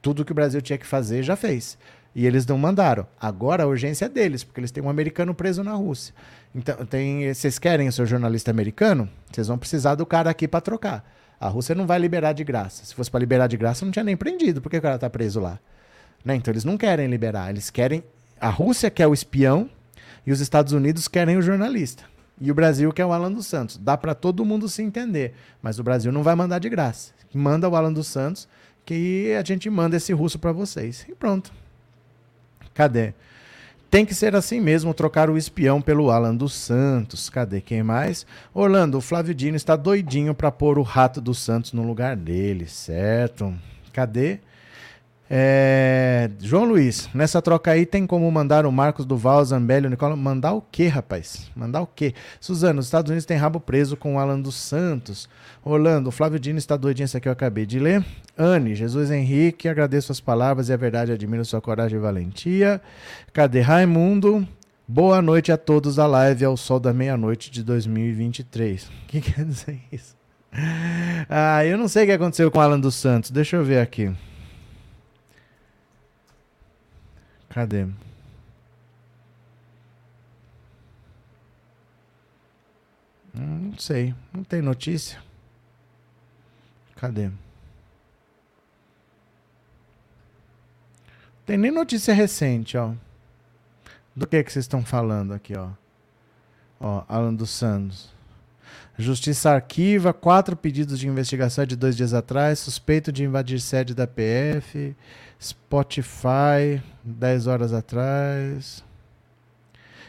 Tudo que o Brasil tinha que fazer já fez. E eles não mandaram. Agora a urgência é deles, porque eles têm um americano preso na Rússia. Então, tem, vocês querem o seu jornalista americano? Vocês vão precisar do cara aqui para trocar. A Rússia não vai liberar de graça. Se fosse para liberar de graça, não tinha nem prendido. Por que o cara está preso lá? Né? Então eles não querem liberar. Eles querem. A Rússia quer o espião e os Estados Unidos querem o jornalista. E o Brasil que é o Alan dos Santos. Dá para todo mundo se entender, mas o Brasil não vai mandar de graça. Manda o Alan dos Santos que a gente manda esse russo para vocês. E pronto. Cadê? Tem que ser assim mesmo, trocar o espião pelo Alan dos Santos. Cadê quem mais? Orlando, o Flávio Dino está doidinho para pôr o rato dos Santos no lugar dele, certo? Cadê? É... João Luiz, nessa troca aí tem como mandar o Marcos Duval, Zambelli, o Nicola. Mandar o quê, rapaz? Mandar o quê? Suzano, os Estados Unidos tem rabo preso com o Alan dos Santos. Orlando, o Flávio Dino está doidinho, isso aqui eu acabei de ler. Anne, Jesus Henrique, agradeço as palavras e a verdade, admiro sua coragem e valentia. Cadê Raimundo? Boa noite a todos da live ao sol da meia-noite de 2023. O que quer dizer isso? Ah, eu não sei o que aconteceu com o Alan dos Santos. Deixa eu ver aqui. Cadê? Hum, não sei, não tem notícia. Cadê? Tem nem notícia recente, ó. Do que que vocês estão falando aqui, ó? Ó, Alan dos Santos. Justiça arquiva quatro pedidos de investigação de dois dias atrás, suspeito de invadir sede da PF. Spotify, 10 horas atrás.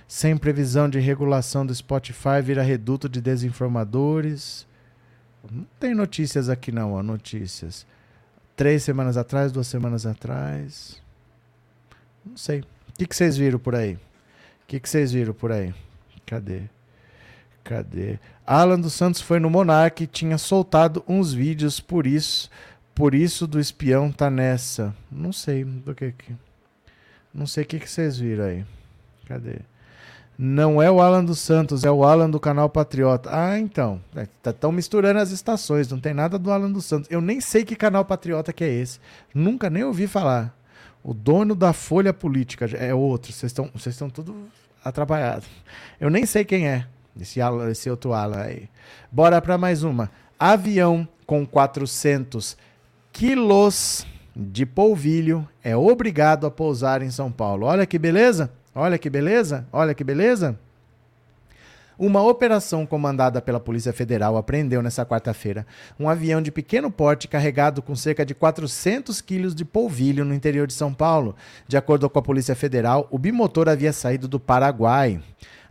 Sem previsão de regulação do Spotify, vira reduto de desinformadores. Não tem notícias aqui não, ó, notícias. Três semanas atrás, duas semanas atrás. Não sei. O que, vocês viram por aí? O que, que vocês viram por aí? Cadê? Cadê? Alan dos Santos foi no Monark e tinha soltado uns vídeos por isso por isso do espião tá nessa. Não sei do que que. Não sei o que, que vocês viram aí. Cadê? Não é o Alan dos Santos, é o Alan do canal Patriota. Ah, então. Estão é, misturando as estações, não tem nada do Alan dos Santos. Eu nem sei que canal Patriota que é esse. Nunca nem ouvi falar. O dono da Folha Política é outro. Vocês estão tudo atrapalhados. Eu nem sei quem é esse, Alan, esse outro Alan aí. Bora para mais uma. Avião com 400 quilos de polvilho é obrigado a pousar em São Paulo. Olha que beleza! Olha que beleza! Olha que beleza! Uma operação comandada pela Polícia Federal apreendeu nesta quarta-feira um avião de pequeno porte carregado com cerca de 400 quilos de polvilho no interior de São Paulo. De acordo com a Polícia Federal, o bimotor havia saído do Paraguai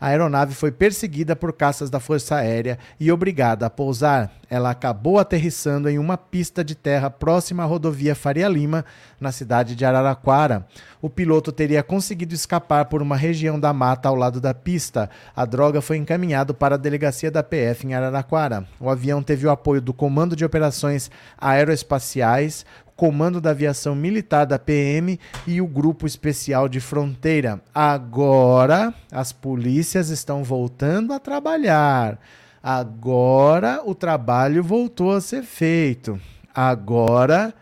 a aeronave foi perseguida por caças da Força Aérea e obrigada a pousar. ela acabou aterrissando em uma pista de terra próxima à rodovia Faria Lima, na cidade de Araraquara. O piloto teria conseguido escapar por uma região da mata ao lado da pista. A droga foi encaminhado para a delegacia da PF em Araraquara. O avião teve o apoio do Comando de Operações Aeroespaciais, Comando da Aviação Militar da PM e o Grupo Especial de Fronteira. Agora as polícias estão voltando a trabalhar. Agora o trabalho voltou a ser feito. Agora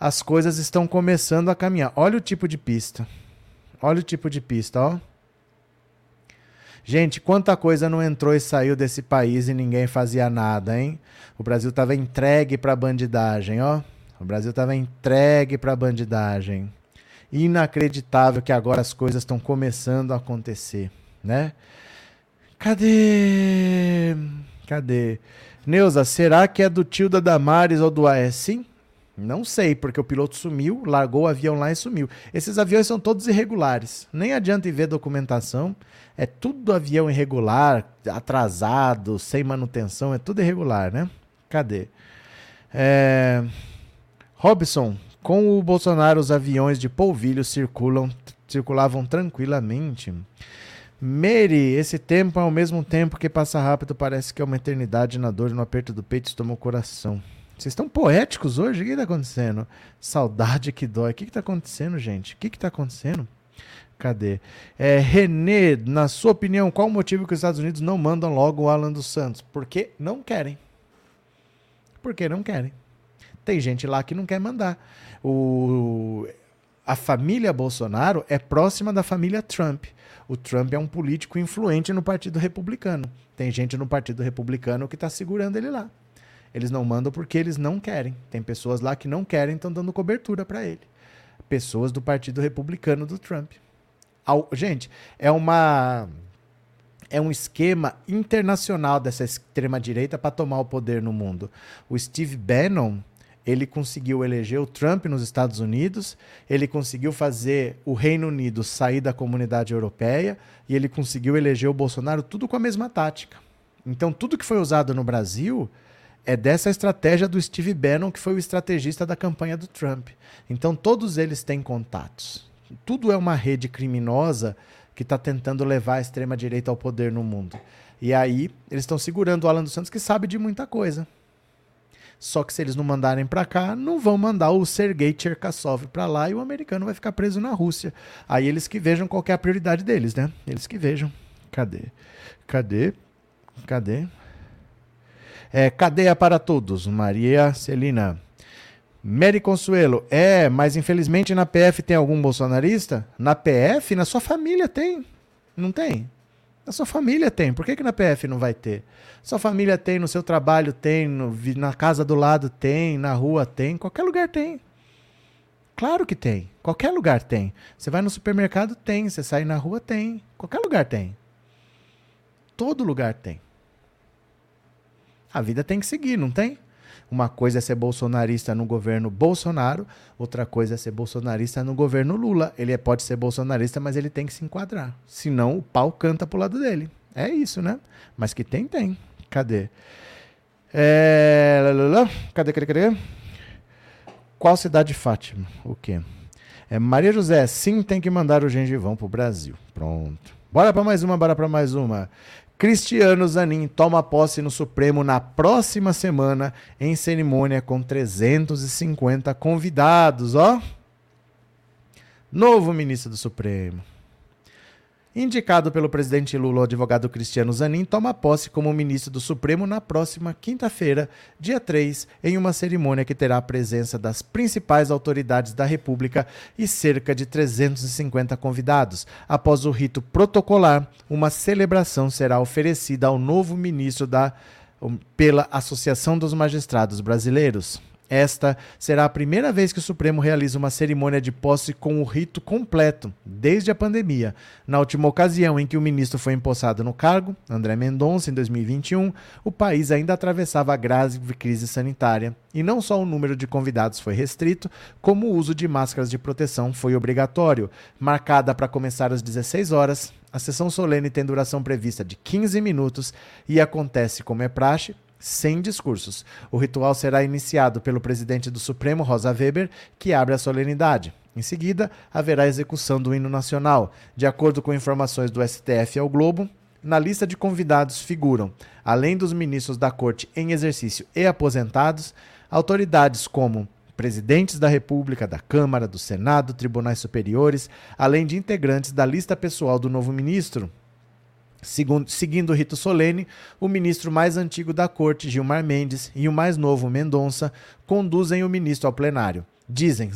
as coisas estão começando a caminhar. Olha o tipo de pista. Olha o tipo de pista, ó. Gente, quanta coisa não entrou e saiu desse país e ninguém fazia nada, hein? O Brasil estava entregue para bandidagem, ó. O Brasil estava entregue para a bandidagem. Inacreditável que agora as coisas estão começando a acontecer, né? Cadê? Cadê? Neuza, será que é do tio da Damares ou do Aessim? Não sei, porque o piloto sumiu, largou o avião lá e sumiu. Esses aviões são todos irregulares. Nem adianta ir ver documentação. É tudo avião irregular, atrasado, sem manutenção, é tudo irregular, né? Cadê? É... Robson, com o Bolsonaro, os aviões de polvilho circulam, circulavam tranquilamente. Mary, esse tempo, ao mesmo tempo que passa rápido, parece que é uma eternidade na dor no aperto do peito estoma o coração. Vocês estão poéticos hoje? O que está acontecendo? Saudade que dói. O que está acontecendo, gente? O que está acontecendo? Cadê? É, Renê, na sua opinião, qual o motivo que os Estados Unidos não mandam logo o Alan dos Santos? Porque não querem. Porque não querem. Tem gente lá que não quer mandar. O, a família Bolsonaro é próxima da família Trump. O Trump é um político influente no Partido Republicano. Tem gente no Partido Republicano que está segurando ele lá. Eles não mandam porque eles não querem. Tem pessoas lá que não querem, estão dando cobertura para ele. Pessoas do Partido Republicano do Trump. Gente, é uma é um esquema internacional dessa extrema direita para tomar o poder no mundo. O Steve Bannon ele conseguiu eleger o Trump nos Estados Unidos, ele conseguiu fazer o Reino Unido sair da comunidade europeia e ele conseguiu eleger o Bolsonaro tudo com a mesma tática. Então, tudo que foi usado no Brasil é dessa estratégia do Steve Bannon, que foi o estrategista da campanha do Trump. Então, todos eles têm contatos. Tudo é uma rede criminosa que está tentando levar a extrema-direita ao poder no mundo. E aí, eles estão segurando o Alan dos Santos, que sabe de muita coisa. Só que se eles não mandarem para cá, não vão mandar o Sergei Cherkasov para lá e o americano vai ficar preso na Rússia. Aí eles que vejam qual é a prioridade deles, né? Eles que vejam. Cadê? Cadê? Cadê? É, cadeia para todos, Maria Celina. Mary Consuelo, é, mas infelizmente na PF tem algum bolsonarista? Na PF? Na sua família tem. Não tem? Na sua família tem. Por que, que na PF não vai ter? Sua família tem, no seu trabalho tem, no, na casa do lado tem, na rua tem, qualquer lugar tem. Claro que tem. Qualquer lugar tem. Você vai no supermercado, tem. Você sai na rua, tem. Qualquer lugar tem. Todo lugar tem. A vida tem que seguir, não tem? Uma coisa é ser bolsonarista no governo Bolsonaro, outra coisa é ser bolsonarista no governo Lula. Ele é, pode ser bolsonarista, mas ele tem que se enquadrar. Senão o pau canta pro lado dele. É isso, né? Mas que tem, tem. Cadê? É... Cadê, cadê, cadê? Qual cidade de Fátima? O quê? É Maria José, sim, tem que mandar o gengivão pro Brasil. Pronto. Bora para mais uma, bora para mais uma. Cristiano Zanin toma posse no Supremo na próxima semana em cerimônia com 350 convidados, ó. Novo ministro do Supremo. Indicado pelo presidente Lula, o advogado Cristiano Zanin toma posse como ministro do Supremo na próxima quinta-feira, dia 3, em uma cerimônia que terá a presença das principais autoridades da República e cerca de 350 convidados. Após o rito protocolar, uma celebração será oferecida ao novo ministro da pela Associação dos Magistrados Brasileiros. Esta será a primeira vez que o Supremo realiza uma cerimônia de posse com o rito completo, desde a pandemia. Na última ocasião em que o ministro foi empossado no cargo, André Mendonça, em 2021, o país ainda atravessava a grave crise sanitária. E não só o número de convidados foi restrito, como o uso de máscaras de proteção foi obrigatório. Marcada para começar às 16 horas, a sessão solene tem duração prevista de 15 minutos e acontece, como é praxe, sem discursos. O ritual será iniciado pelo presidente do Supremo, Rosa Weber, que abre a solenidade. Em seguida, haverá execução do hino nacional. De acordo com informações do STF ao Globo, na lista de convidados figuram, além dos ministros da Corte em exercício e aposentados, autoridades como presidentes da República, da Câmara, do Senado, tribunais superiores, além de integrantes da lista pessoal do novo ministro. Segundo, seguindo o rito solene, o ministro mais antigo da corte, Gilmar Mendes, e o mais novo, Mendonça, conduzem o ministro ao plenário. Dizem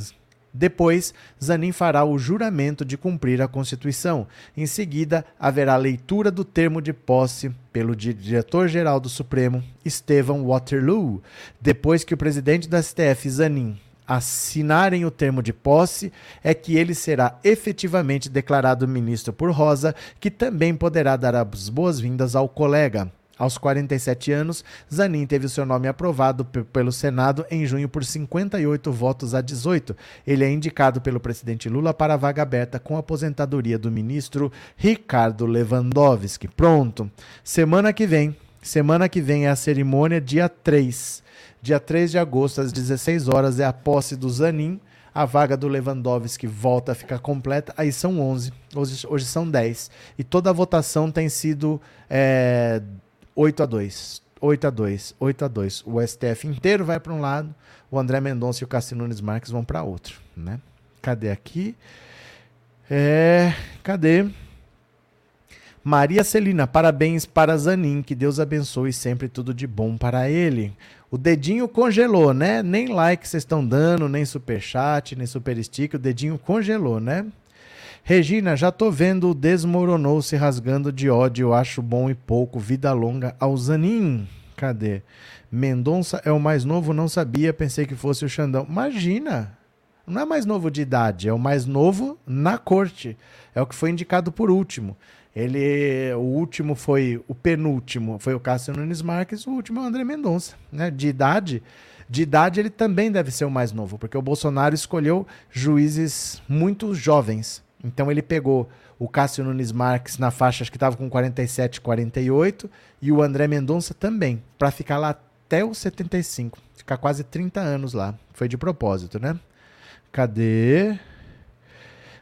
depois, Zanin fará o juramento de cumprir a Constituição. Em seguida, haverá leitura do termo de posse pelo diretor-geral do Supremo, Estevão Waterloo. Depois que o presidente da STF, Zanin, assinarem o termo de posse, é que ele será efetivamente declarado ministro por Rosa, que também poderá dar as boas-vindas ao colega. Aos 47 anos, Zanin teve seu nome aprovado pelo Senado em junho por 58 votos a 18. Ele é indicado pelo presidente Lula para a vaga aberta com a aposentadoria do ministro Ricardo Lewandowski. Pronto. Semana que vem, semana que vem é a cerimônia dia 3. Dia 3 de agosto às 16 horas é a posse do Zanin a vaga do Lewandowski volta a ficar completa, aí são 11, hoje, hoje são 10. E toda a votação tem sido é, 8 a 2 8 a 2 8 a 2 O STF inteiro vai para um lado, o André Mendonça e o Cássio Nunes Marques vão para outro, né? Cadê aqui? É, cadê? Maria Celina, parabéns para Zanin, que Deus abençoe sempre tudo de bom para ele. O dedinho congelou, né? Nem like vocês estão dando, nem super chat, nem super stick, o dedinho congelou, né? Regina, já tô vendo o desmoronou se rasgando de ódio, acho bom e pouco, vida longa ao Zanin. Cadê? Mendonça é o mais novo, não sabia, pensei que fosse o Xandão. Imagina! Não é mais novo de idade, é o mais novo na corte. É o que foi indicado por último. Ele, o último foi o penúltimo, foi o Cássio Nunes Marques, o último é o André Mendonça, né? De idade, de idade ele também deve ser o mais novo, porque o Bolsonaro escolheu juízes muito jovens. Então ele pegou o Cássio Nunes Marques na faixa que estava com 47, 48 e o André Mendonça também, para ficar lá até os 75, ficar quase 30 anos lá. Foi de propósito, né? Cadê?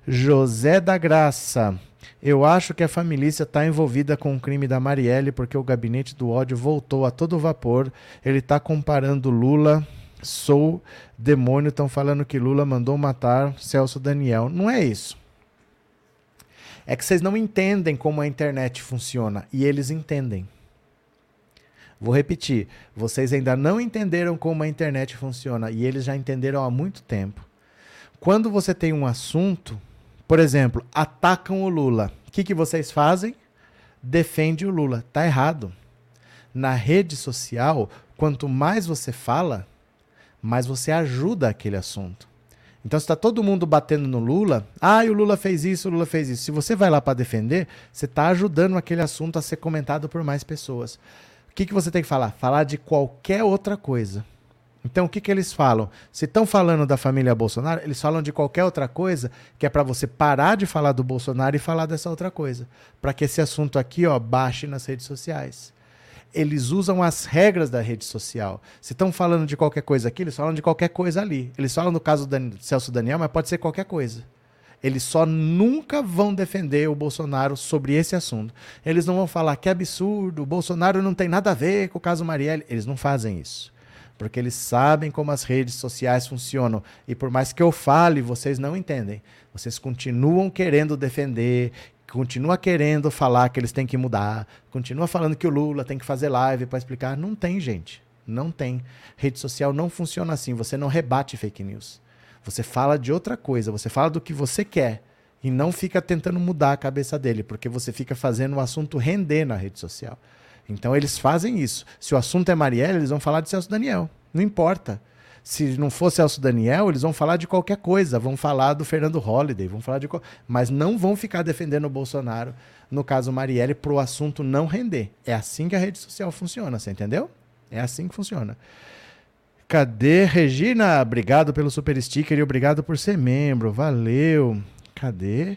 José da Graça. Eu acho que a família está envolvida com o crime da Marielle porque o gabinete do ódio voltou a todo vapor. Ele está comparando Lula sou demônio, estão falando que Lula mandou matar Celso Daniel. Não é isso. É que vocês não entendem como a internet funciona e eles entendem. Vou repetir, vocês ainda não entenderam como a internet funciona e eles já entenderam há muito tempo. Quando você tem um assunto, por exemplo, atacam o Lula, o que, que vocês fazem? Defende o Lula. Tá errado. Na rede social, quanto mais você fala, mais você ajuda aquele assunto. Então, se está todo mundo batendo no Lula, ah, o Lula fez isso, o Lula fez isso. Se você vai lá para defender, você está ajudando aquele assunto a ser comentado por mais pessoas. O que, que você tem que falar? Falar de qualquer outra coisa. Então, o que, que eles falam? Se estão falando da família Bolsonaro, eles falam de qualquer outra coisa que é para você parar de falar do Bolsonaro e falar dessa outra coisa. Para que esse assunto aqui ó, baixe nas redes sociais eles usam as regras da rede social. Se estão falando de qualquer coisa aqui, eles falam de qualquer coisa ali. Eles falam no caso do Celso Daniel, mas pode ser qualquer coisa. Eles só nunca vão defender o Bolsonaro sobre esse assunto. Eles não vão falar que absurdo, o Bolsonaro não tem nada a ver com o caso Marielle. Eles não fazem isso. Porque eles sabem como as redes sociais funcionam. E por mais que eu fale, vocês não entendem. Vocês continuam querendo defender, continua querendo falar que eles têm que mudar, continua falando que o Lula tem que fazer live para explicar. Não tem, gente. Não tem. Rede social não funciona assim. Você não rebate fake news. Você fala de outra coisa, você fala do que você quer e não fica tentando mudar a cabeça dele, porque você fica fazendo o assunto render na rede social. Então eles fazem isso. Se o assunto é Marielle, eles vão falar de Celso Daniel. Não importa se não for Celso Daniel, eles vão falar de qualquer coisa, vão falar do Fernando Holliday, vão falar de mas não vão ficar defendendo o Bolsonaro, no caso Marielle, para o assunto não render. É assim que a rede social funciona, você entendeu? É assim que funciona. Cadê Regina? Obrigado pelo super sticker e obrigado por ser membro. Valeu. Cadê?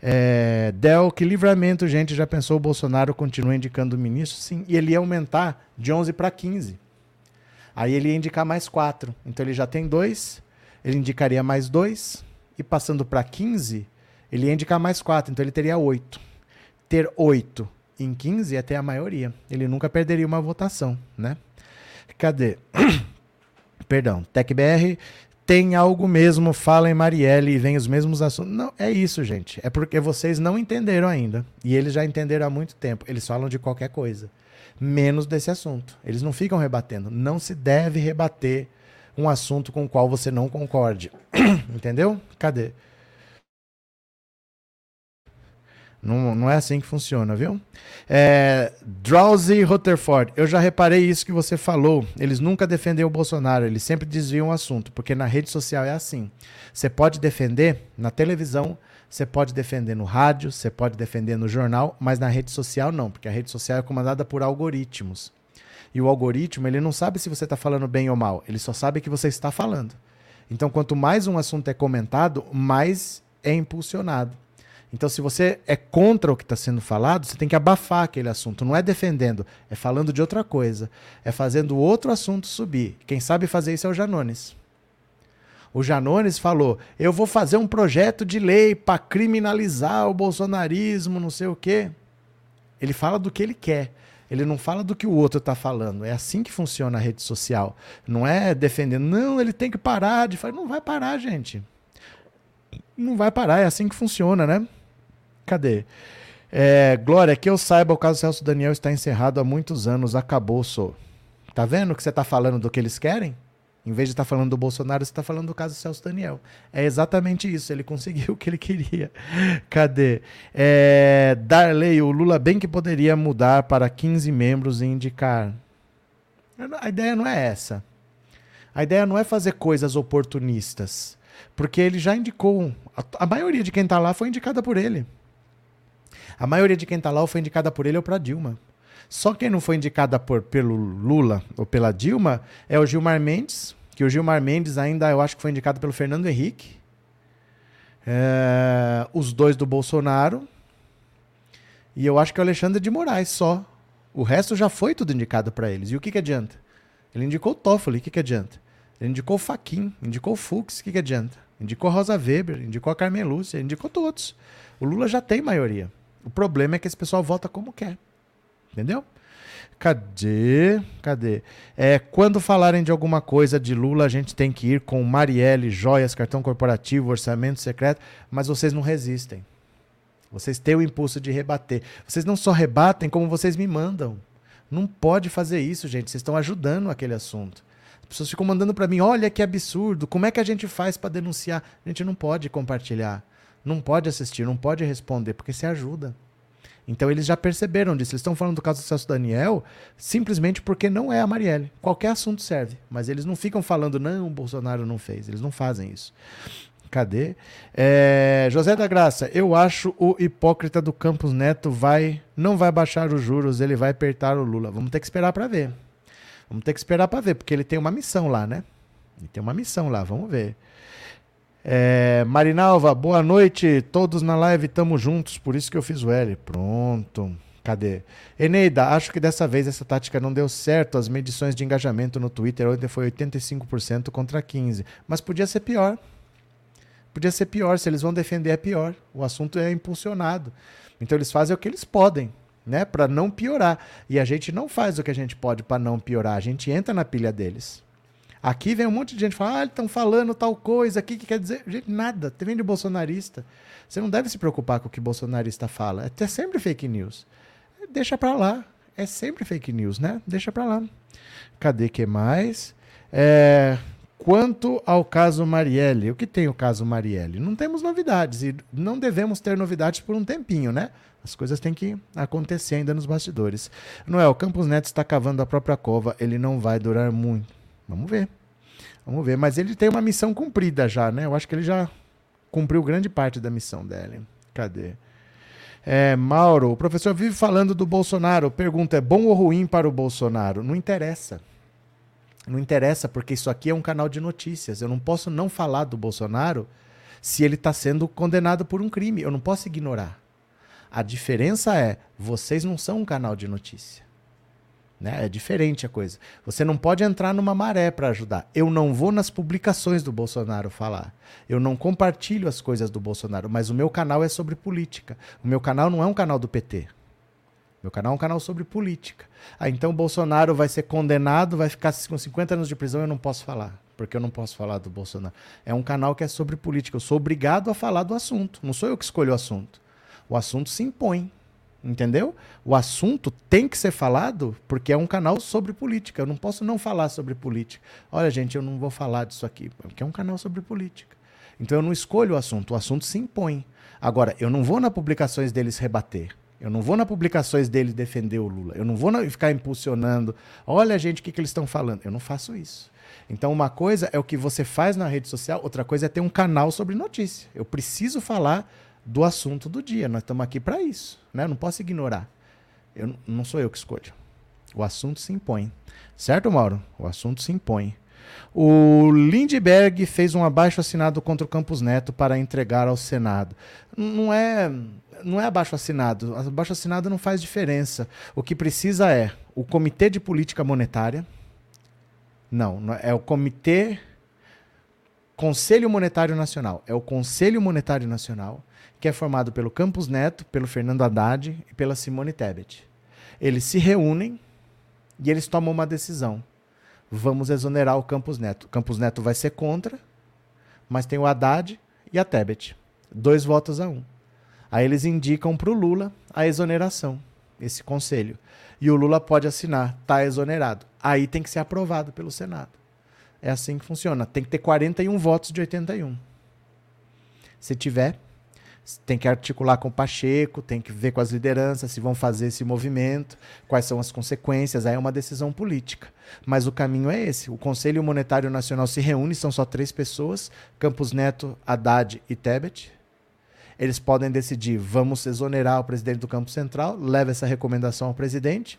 É, Del, que livramento, gente. Já pensou o Bolsonaro continua indicando o ministro? Sim. E ele ia aumentar de 11 para 15. Aí ele ia indicar mais quatro. Então ele já tem dois, ele indicaria mais dois. E passando para 15, ele ia indicar mais quatro. Então ele teria oito. Ter oito em 15 é ter a maioria. Ele nunca perderia uma votação, né? Cadê? Perdão. TecBR tem algo mesmo, fala em Marielle e vem os mesmos assuntos. Não, é isso, gente. É porque vocês não entenderam ainda. E eles já entenderam há muito tempo. Eles falam de qualquer coisa, menos desse assunto. Eles não ficam rebatendo. Não se deve rebater um assunto com o qual você não concorde. Entendeu? Cadê? Não, não é assim que funciona, viu? É, Drowsy Rutherford, eu já reparei isso que você falou. Eles nunca defenderam o Bolsonaro, eles sempre desviam o assunto, porque na rede social é assim. Você pode defender na televisão, você pode defender no rádio, você pode defender no jornal, mas na rede social não, porque a rede social é comandada por algoritmos. E o algoritmo, ele não sabe se você está falando bem ou mal, ele só sabe que você está falando. Então, quanto mais um assunto é comentado, mais é impulsionado. Então, se você é contra o que está sendo falado, você tem que abafar aquele assunto. Não é defendendo, é falando de outra coisa. É fazendo outro assunto subir. Quem sabe fazer isso é o Janones. O Janones falou: eu vou fazer um projeto de lei para criminalizar o bolsonarismo, não sei o quê. Ele fala do que ele quer. Ele não fala do que o outro está falando. É assim que funciona a rede social. Não é defendendo, não, ele tem que parar de falar. Não vai parar, gente. Não vai parar, é assim que funciona, né? Cadê? É, Glória, que eu saiba, o caso Celso Daniel está encerrado há muitos anos, acabou, sou. Tá vendo que você está falando do que eles querem? Em vez de estar tá falando do Bolsonaro, você está falando do caso Celso Daniel. É exatamente isso, ele conseguiu o que ele queria. Cadê? É, Darley, o Lula bem que poderia mudar para 15 membros e indicar. A ideia não é essa. A ideia não é fazer coisas oportunistas. Porque ele já indicou. A, a maioria de quem está lá foi indicada por ele. A maioria de quem está lá ou foi indicada por ele ou para Dilma. Só quem não foi indicada por, pelo Lula ou pela Dilma é o Gilmar Mendes, que o Gilmar Mendes ainda eu acho que foi indicado pelo Fernando Henrique. É, os dois do Bolsonaro. E eu acho que é o Alexandre de Moraes só. O resto já foi tudo indicado para eles. E o que, que adianta? Ele indicou o Toffoli, o que, que adianta? Ele indicou o Faquin, indicou o Fux, o que, que adianta? Indicou a Rosa Weber, indicou a Carmen Lúcia, indicou todos. O Lula já tem maioria. O problema é que esse pessoal vota como quer. Entendeu? Cadê? Cadê? É, quando falarem de alguma coisa de Lula, a gente tem que ir com Marielle, joias, cartão corporativo, orçamento secreto, mas vocês não resistem. Vocês têm o impulso de rebater. Vocês não só rebatem, como vocês me mandam. Não pode fazer isso, gente. Vocês estão ajudando aquele assunto. As pessoas ficam mandando para mim: olha que absurdo, como é que a gente faz para denunciar? A gente não pode compartilhar. Não pode assistir, não pode responder, porque se ajuda. Então eles já perceberam disso. Eles estão falando do caso do Celso Daniel simplesmente porque não é a Marielle. Qualquer assunto serve. Mas eles não ficam falando, não, o Bolsonaro não fez. Eles não fazem isso. Cadê? É, José da Graça, eu acho o hipócrita do Campos Neto vai não vai baixar os juros, ele vai apertar o Lula. Vamos ter que esperar para ver. Vamos ter que esperar para ver, porque ele tem uma missão lá, né? Ele tem uma missão lá, vamos ver. É, Marinalva, boa noite. Todos na live estamos juntos, por isso que eu fiz o L. Pronto. Cadê? Eneida, acho que dessa vez essa tática não deu certo. As medições de engajamento no Twitter ontem foi 85% contra 15%. Mas podia ser pior. Podia ser pior. Se eles vão defender, é pior. O assunto é impulsionado. Então eles fazem o que eles podem, né? Para não piorar. E a gente não faz o que a gente pode para não piorar. A gente entra na pilha deles. Aqui vem um monte de gente falar, ah, estão falando tal coisa aqui que quer dizer. Gente, nada. Tem de bolsonarista. Você não deve se preocupar com o que bolsonarista fala. É sempre fake news. Deixa pra lá. É sempre fake news, né? Deixa pra lá. Cadê que mais? É, quanto ao caso Marielle, o que tem o caso Marielle? Não temos novidades e não devemos ter novidades por um tempinho, né? As coisas têm que acontecer ainda nos bastidores. Noel, Campos Neto está cavando a própria cova, ele não vai durar muito. Vamos ver. Vamos ver. Mas ele tem uma missão cumprida já, né? Eu acho que ele já cumpriu grande parte da missão dele. Cadê? É, Mauro, o professor vive falando do Bolsonaro. Pergunta: é bom ou ruim para o Bolsonaro? Não interessa. Não interessa, porque isso aqui é um canal de notícias. Eu não posso não falar do Bolsonaro se ele está sendo condenado por um crime. Eu não posso ignorar. A diferença é, vocês não são um canal de notícia. Né? É diferente a coisa. Você não pode entrar numa maré para ajudar. Eu não vou nas publicações do Bolsonaro falar. Eu não compartilho as coisas do Bolsonaro, mas o meu canal é sobre política. O meu canal não é um canal do PT. Meu canal é um canal sobre política. Ah, então o Bolsonaro vai ser condenado, vai ficar com 50 anos de prisão, eu não posso falar. Porque eu não posso falar do Bolsonaro. É um canal que é sobre política. Eu sou obrigado a falar do assunto. Não sou eu que escolho o assunto. O assunto se impõe. Entendeu? O assunto tem que ser falado porque é um canal sobre política. Eu não posso não falar sobre política. Olha, gente, eu não vou falar disso aqui, porque é um canal sobre política. Então eu não escolho o assunto, o assunto se impõe. Agora, eu não vou nas publicações deles rebater. Eu não vou nas publicações dele defender o Lula. Eu não vou ficar impulsionando. Olha, gente, o que, que eles estão falando. Eu não faço isso. Então, uma coisa é o que você faz na rede social, outra coisa é ter um canal sobre notícia. Eu preciso falar do assunto do dia. Nós estamos aqui para isso. Né? Eu não posso ignorar. Eu, não sou eu que escolho. O assunto se impõe. Certo, Mauro? O assunto se impõe. O Lindbergh fez um abaixo assinado contra o Campos Neto para entregar ao Senado. Não é, não é abaixo assinado. Abaixo assinado não faz diferença. O que precisa é o Comitê de Política Monetária. Não, é, é o Comitê Conselho Monetário Nacional. É o Conselho Monetário Nacional que é formado pelo Campos Neto, pelo Fernando Haddad e pela Simone Tebet. Eles se reúnem e eles tomam uma decisão. Vamos exonerar o Campos Neto. O Campos Neto vai ser contra, mas tem o Haddad e a Tebet. Dois votos a um. Aí eles indicam para o Lula a exoneração, esse conselho. E o Lula pode assinar, está exonerado. Aí tem que ser aprovado pelo Senado. É assim que funciona. Tem que ter 41 votos de 81. Se tiver, tem que articular com o Pacheco, tem que ver com as lideranças se vão fazer esse movimento, quais são as consequências, aí é uma decisão política. Mas o caminho é esse. O Conselho Monetário Nacional se reúne, são só três pessoas, Campos Neto, Haddad e Tebet. Eles podem decidir, vamos exonerar o presidente do Campo Central, leva essa recomendação ao presidente,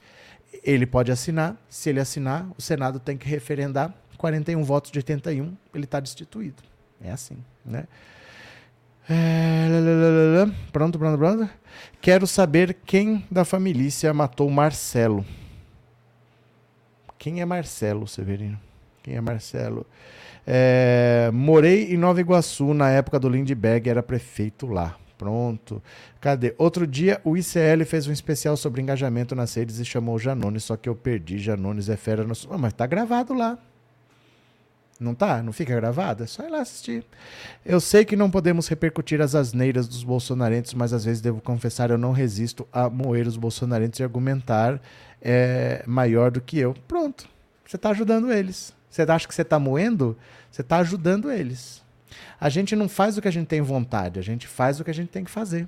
ele pode assinar, se ele assinar, o Senado tem que referendar, 41 votos de 81, ele está destituído. É assim, né? É, pronto, pronto, pronto. Quero saber quem da família matou Marcelo. Quem é Marcelo, Severino? Quem é Marcelo? É, morei em Nova Iguaçu na época do Lindbergh, era prefeito lá. Pronto. Cadê? Outro dia o ICL fez um especial sobre engajamento nas redes e chamou o Janones, só que eu perdi. Janones é fera no. Oh, mas tá gravado lá. Não tá? Não fica gravado? É só ir lá assistir. Eu sei que não podemos repercutir as asneiras dos bolsonarentos, mas às vezes devo confessar, eu não resisto a moer os bolsonarentos e argumentar é, maior do que eu. Pronto. Você está ajudando eles. Você acha que você está moendo? Você está ajudando eles. A gente não faz o que a gente tem vontade, a gente faz o que a gente tem que fazer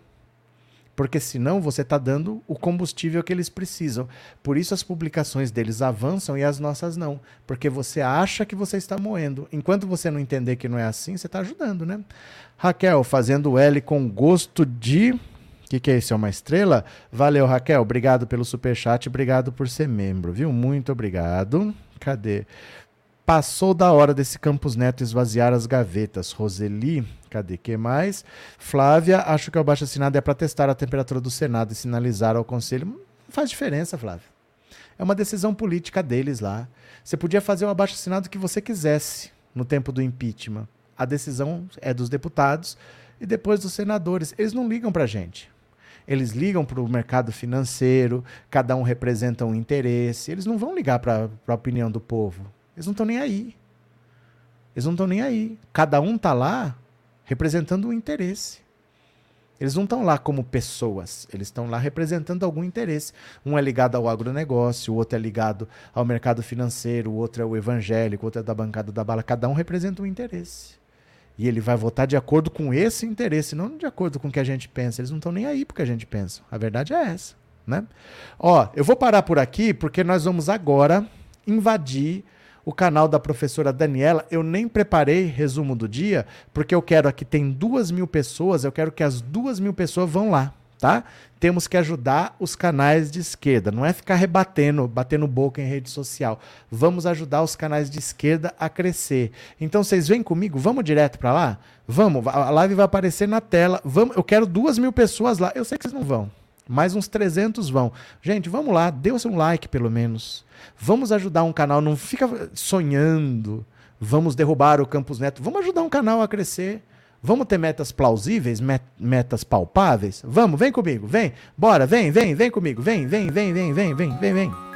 porque senão você está dando o combustível que eles precisam. Por isso as publicações deles avançam e as nossas não, porque você acha que você está moendo. Enquanto você não entender que não é assim, você está ajudando, né? Raquel, fazendo L com gosto de. O que, que é isso? É uma estrela? Valeu, Raquel. Obrigado pelo superchat. Obrigado por ser membro, viu? Muito obrigado. Cadê? Passou da hora desse Campos Neto esvaziar as gavetas. Roseli, cadê que mais? Flávia, acho que o abaixo assinado é para testar a temperatura do Senado e sinalizar ao Conselho. Não faz diferença, Flávia. É uma decisão política deles lá. Você podia fazer o abaixo assinado que você quisesse no tempo do impeachment. A decisão é dos deputados e depois dos senadores. Eles não ligam para a gente. Eles ligam para o mercado financeiro, cada um representa um interesse. Eles não vão ligar para a opinião do povo. Eles não estão nem aí. Eles não estão nem aí. Cada um está lá representando um interesse. Eles não estão lá como pessoas, eles estão lá representando algum interesse. Um é ligado ao agronegócio, o outro é ligado ao mercado financeiro, o outro é o evangélico, o outro é da bancada da bala. Cada um representa um interesse. E ele vai votar de acordo com esse interesse, não de acordo com o que a gente pensa. Eles não estão nem aí porque a gente pensa. A verdade é essa. Né? Ó, eu vou parar por aqui porque nós vamos agora invadir o canal da professora Daniela. Eu nem preparei resumo do dia, porque eu quero aqui tem duas mil pessoas, eu quero que as duas mil pessoas vão lá. tá? Temos que ajudar os canais de esquerda, não é ficar rebatendo, batendo boca em rede social. Vamos ajudar os canais de esquerda a crescer. Então vocês vêm comigo, vamos direto para lá? Vamos, a live vai aparecer na tela. Vamos, eu quero duas mil pessoas lá. Eu sei que vocês não vão. Mais uns 300 vão. Gente, vamos lá, dê um like pelo menos. Vamos ajudar um canal, não fica sonhando. Vamos derrubar o Campus Neto. Vamos ajudar um canal a crescer. Vamos ter metas plausíveis, met metas palpáveis? Vamos, vem comigo, vem. Bora, vem, vem, vem comigo. Vem, vem, vem, vem, vem, vem, vem, vem.